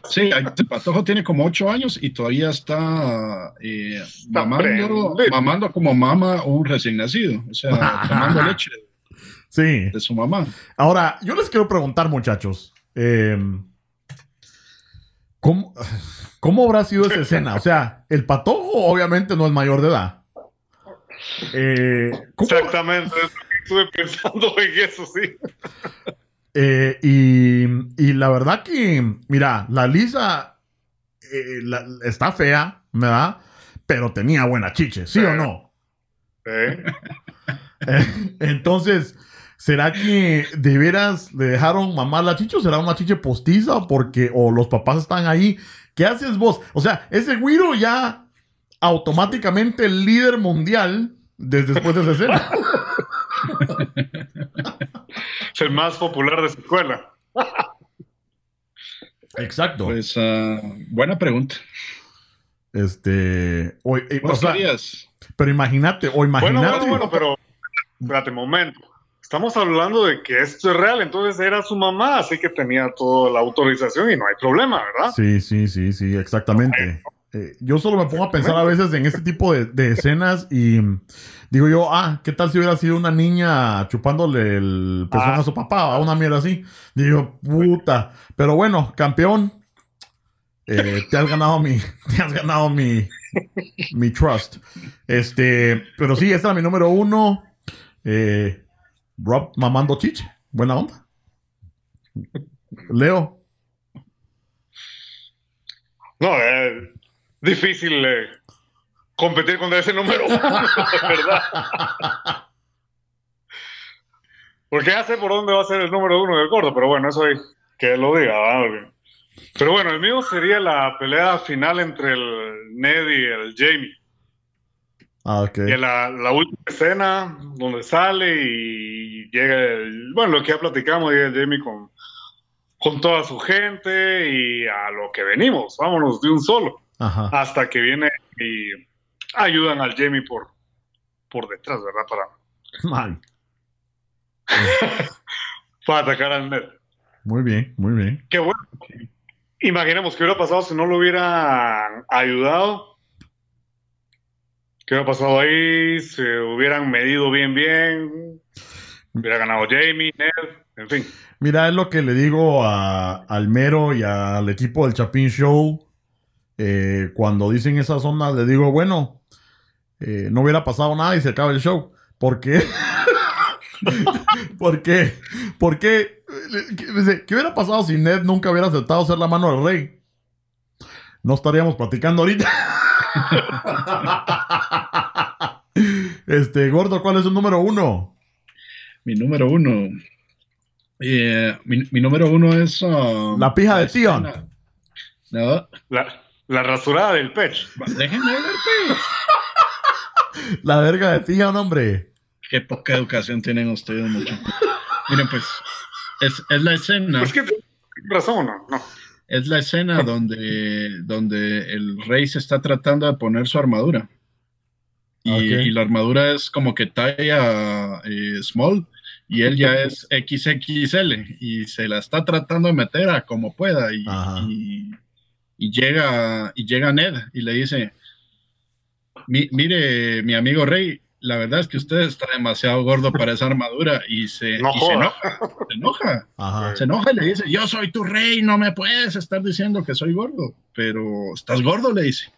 B: Sí, el patojo tiene como ocho años y todavía está, eh, mamando, como mama un recién nacido, o sea, tomando <laughs> leche
A: sí.
B: de su mamá.
A: Ahora, yo les quiero preguntar, muchachos, em, ¿cómo, ¿cómo habrá sido esa <laughs> escena? O sea, el patojo obviamente no es mayor de edad.
C: Eh, Exactamente, estuve pensando en eso, sí.
A: Eh, y, la verdad que, mira, la Lisa eh, está fea, ¿verdad? Pero tenía buena chiche, ¿sí, o no? entonces, ¿será que de veras le dejaron mamar la chiche o será una chiche postiza? Porque, o los papás están ahí. ¿Qué haces vos? O sea, ese güiro ya automáticamente el líder mundial desde después de esa escena. <laughs>
C: es el más popular de su escuela.
A: Exacto.
B: Pues ah, buena pregunta.
A: Este. O, eh, pero imagínate, o imagínate.
C: Bueno, bueno, pero. Espérate, momento. Estamos hablando de que esto es real, entonces era su mamá, así que tenía toda la autorización y no hay problema, ¿verdad?
A: Sí, sí, sí, sí, exactamente. Eh, yo solo me pongo a pensar a veces en este tipo de, escenas y digo yo, ah, ¿qué tal si hubiera sido una niña chupándole el pezón a su papá a una mierda así? Digo, puta. Pero bueno, campeón, eh, te has ganado mi, <laughs> te has ganado mi, mi trust. Este, pero sí, esta era mi número uno. Eh, Rob mamando chiche. Buena onda. Leo.
C: No, eh, difícil eh, competir contra ese número, <laughs> ¿verdad? Porque ya sé por dónde va a ser el número uno del gordo, pero bueno, eso hay que lo diga. Pero bueno, el mío sería la pelea final entre el Ned y el Jamie.
A: Ah, ok.
C: Y la, la última escena donde sale y llega el, bueno, lo que ya platicamos, llega el Jamie con, con toda su gente y a lo que venimos, vámonos de un solo.
A: Ajá.
C: Hasta que viene y ayudan al Jamie por, por detrás, ¿verdad? Para,
A: Mal. <laughs>
C: para atacar al Ned.
A: Muy bien, muy bien.
C: Qué bueno. Imaginemos qué hubiera pasado si no lo hubieran ayudado. ¿Qué hubiera pasado ahí? Se hubieran medido bien, bien. Hubiera ganado Jamie, Ned, en fin.
A: Mira, es lo que le digo a, al Mero y al equipo del Chapin Show. Eh, cuando dicen esas ondas, le digo, bueno, eh, no hubiera pasado nada y se acaba el show. ¿Por qué? <laughs> ¿Por qué? ¿Por qué? ¿Qué hubiera pasado si Ned nunca hubiera aceptado ser la mano del rey? No estaríamos platicando ahorita. <laughs> este, gordo, ¿cuál es su número uno?
B: Mi número uno. Eh, mi, mi, número uno es. Uh,
A: la pija de Tion.
B: No.
C: La, la, rasurada del pecho.
B: Déjenme ver, pues.
A: La verga de Tion, hombre.
B: Qué poca educación tienen ustedes, mucho. Miren, pues. Es, es la escena.
C: Es que razón, no, no.
B: Es la escena <laughs> donde, donde el rey se está tratando de poner su armadura. Y, okay. y la armadura es como que talla eh, small y él ya es XXL y se la está tratando de meter a como pueda y, y, y, llega y llega Ned y le dice Mi, mire mi amigo Rey la verdad es que usted está demasiado gordo para esa armadura y se,
C: no
B: y se enoja, se enoja,
A: Ajá.
B: se enoja y le dice yo soy tu rey, no me puedes estar diciendo que soy gordo, pero estás gordo le dice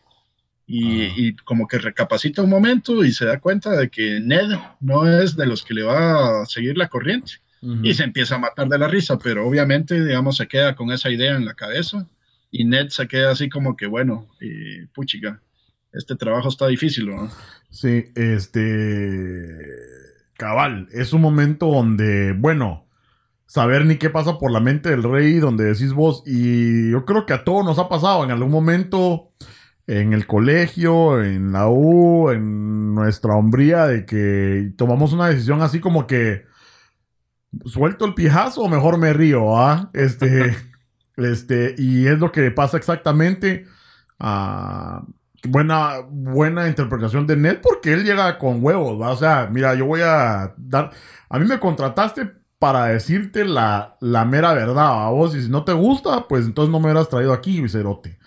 B: y, y, como que recapacita un momento y se da cuenta de que Ned no es de los que le va a seguir la corriente. Uh -huh. Y se empieza a matar de la risa, pero obviamente, digamos, se queda con esa idea en la cabeza y Ned se queda así como que, bueno, eh, puchica, este trabajo está difícil, ¿no?
A: Sí, este... Cabal, es un momento donde, bueno, saber ni qué pasa por la mente del rey, donde decís vos, y yo creo que a todos nos ha pasado en algún momento en el colegio, en la U, en nuestra hombría, de que tomamos una decisión así como que suelto el pijazo o mejor me río, ¿ah? Este, <laughs> este, y es lo que pasa exactamente. Uh, buena, buena interpretación de Ned porque él llega con huevos, ¿va? O sea, mira, yo voy a dar. A mí me contrataste para decirte la, la mera verdad a vos, y si no te gusta, pues entonces no me hubieras traído aquí, vicerote.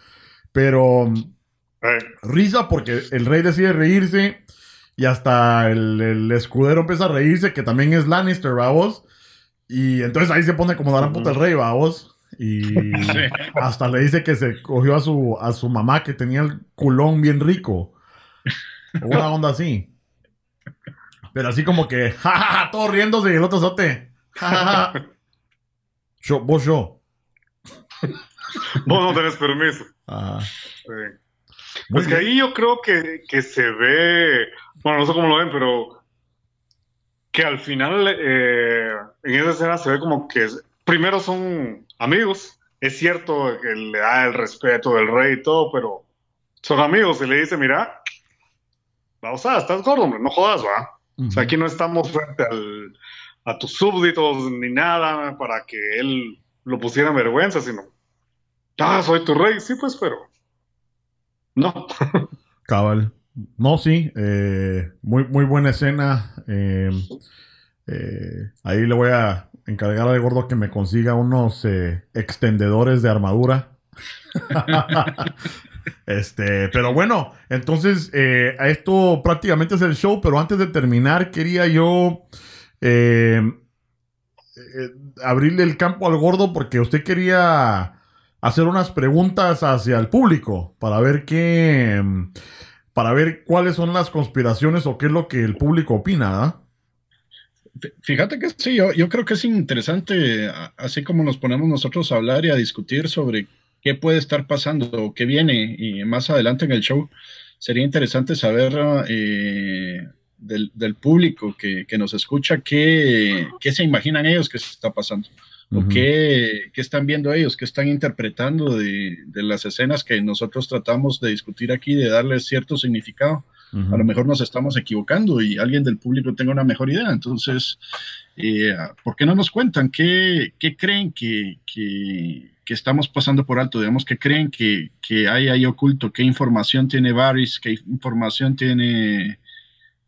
A: Pero Risa porque el rey decide reírse y hasta el, el, escudero empieza a reírse, que también es Lannister, vos? Y entonces ahí se pone como darán puta el rey, vos? Y <laughs> hasta le dice que se cogió a su, a su mamá que tenía el culón bien rico. Una onda así. Pero así como que, <laughs> jajaja, todos riéndose y el otro sote. Yo, vos yo.
C: Vos no tenés permiso. Sí. Pues que ahí yo creo que, que, se ve, bueno, no sé cómo lo ven, pero que al final eh, en esa escena se ve como que primero son amigos. Es cierto que le da el respeto del rey y todo, pero son amigos y le dice, mira, vamos a, estás gordo, hombre, no jodas, va. Uh -huh. O sea, aquí no estamos frente al, a tus súbditos ni nada para que él lo pusiera en vergüenza, sino, ah, soy tu rey, sí, pues, pero no. <laughs>
A: Cabal. No, sí. Eh, muy, muy buena escena. Eh, eh, ahí le voy a encargar al gordo que me consiga unos eh, extendedores de armadura. <laughs> este, pero bueno, entonces eh, esto prácticamente es el show, pero antes de terminar quería yo abrirle el campo al gordo porque usted quería hacer unas preguntas hacia el público para ver qué, para ver cuáles son las conspiraciones o qué es lo que el público opina. ¿eh?
B: Fíjate que sí, yo, yo, creo que es interesante, así como nos ponemos nosotros a hablar y a discutir sobre qué puede estar pasando o qué viene y más adelante en el show, sería interesante saber eh, del, público que, nos escucha, ¿qué, ¿qué, se imaginan ellos que se está pasando? ¿O qué, están viendo ellos? ¿Qué están interpretando de, las escenas que nosotros tratamos de discutir aquí, de darles cierto significado? A lo mejor nos estamos equivocando y alguien del público tenga una mejor idea. Entonces, eh, ¿por qué no nos cuentan qué, creen que, estamos pasando por alto? Digamos, ¿qué creen que, hay ahí oculto? ¿Qué información tiene Varys? ¿Qué información tiene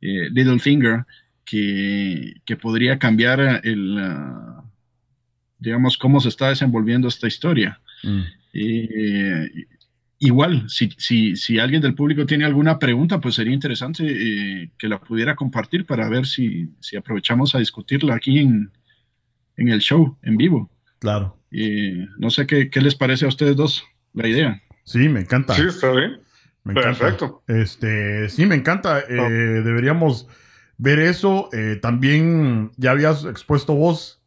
B: eh, Littlefinger que, que podría cambiar el, uh, digamos, cómo se está desenvolviendo esta historia? Mm. Eh, igual, si, si, si, alguien del público tiene alguna pregunta, pues sería interesante eh, que la pudiera compartir para ver si, si aprovechamos a discutirla aquí en, en, el show, en vivo.
A: Claro.
B: no sé qué, qué, les parece a ustedes dos la idea.
A: Sí, me encanta.
C: Sí, está bien. Perfecto.
A: Este, sí, me encanta. Eh, deberíamos ver eso. Eh, también ya habías expuesto vos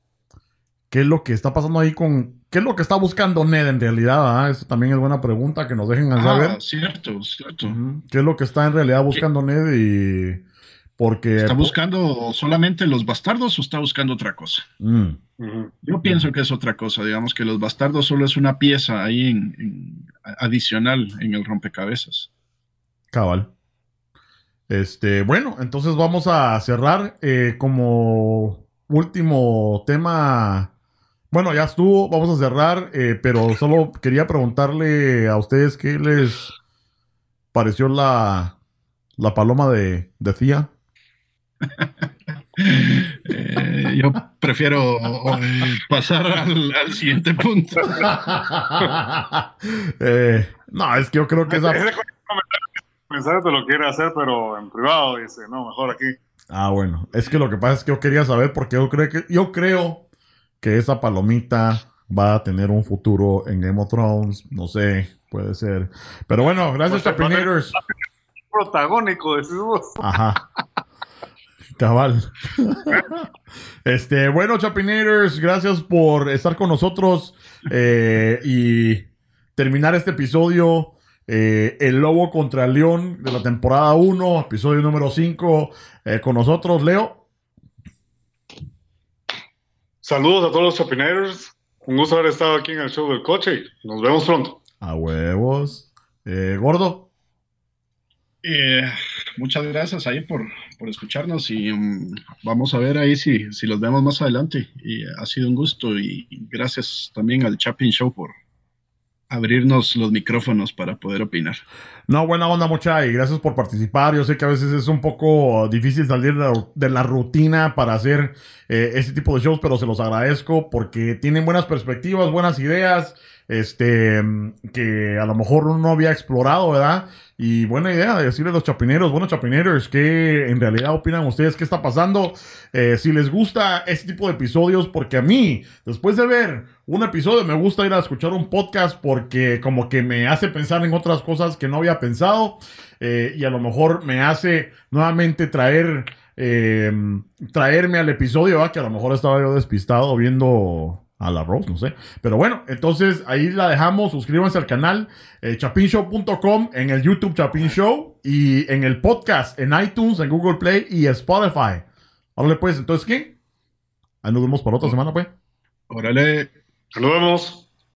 A: qué es lo que está pasando ahí con ¿Qué es lo que está buscando Ned en realidad? Eso también es buena pregunta que nos dejen a saber.
B: Ah, cierto, cierto.
A: ¿Qué es lo que está en realidad buscando Ned y porque
B: está buscando solamente los bastardos o está buscando otra cosa? Mm. Yo pienso que es otra cosa. Digamos que los bastardos solo es una pieza ahí en, adicional en el rompecabezas.
A: Cabal. Este, bueno, entonces vamos a cerrar eh, como último tema bueno, ya estuvo, vamos a cerrar, eh, pero solo quería preguntarle a ustedes qué les pareció la, la paloma de, de Cia. <laughs>
B: Eh, yo prefiero pasar al, siguiente punto. <laughs>
A: Eh, no, es que yo creo que esa... Ese
C: comentario te lo quiere hacer, pero en privado dice, no, mejor aquí.
A: Ah, bueno, es que lo que pasa es que yo quería saber porque yo creo que yo creo que esa palomita va a tener un futuro en Game of Thrones, no sé, puede ser. Pero bueno, gracias Chapinators.
C: Protagónico, decimos.
A: Ajá. Cabal. <laughs> este, bueno, Chapinators, gracias por estar con nosotros eh, y terminar este episodio. Eh, el Lobo contra el León de la temporada 1, episodio número 5, eh, con nosotros, Leo.
C: Saludos a todos los chapineros. Un gusto haber estado aquí en el show del coche. Nos vemos pronto.
A: A huevos. Eh, gordo.
B: Eh, muchas gracias ahí por, escucharnos y mm, vamos a ver ahí si, si los vemos más adelante. Y ha sido un gusto y gracias también al Chapin Show por, abrirnos los micrófonos para poder opinar.
A: No, buena onda, mucha, y gracias por participar. Yo sé que a veces es un poco difícil salir de la rutina para hacer este tipo de shows, pero se los agradezco porque tienen buenas perspectivas, buenas ideas este, que a lo mejor uno no había explorado, ¿verdad? Y buena idea de decirle a los chapineros, bueno chapineros, ¿qué en realidad opinan ustedes? ¿Qué está pasando? Eh, si les gusta este tipo de episodios, porque a mí, después de ver un episodio, me gusta ir a escuchar un podcast porque como que me hace pensar en otras cosas que no había pensado eh, y a lo mejor me hace nuevamente traer... Eh, traerme al episodio, que a lo mejor estaba yo despistado viendo al arroz, no sé. Pero bueno, entonces ahí la dejamos. Suscríbanse al canal eh, chapinshow.com en el YouTube Chapin Show y en el podcast en iTunes, en Google Play y Spotify. Órale, pues, entonces, ¿qué? Ahí nos vemos para otra semana, pues.
B: Órale.
C: Nos.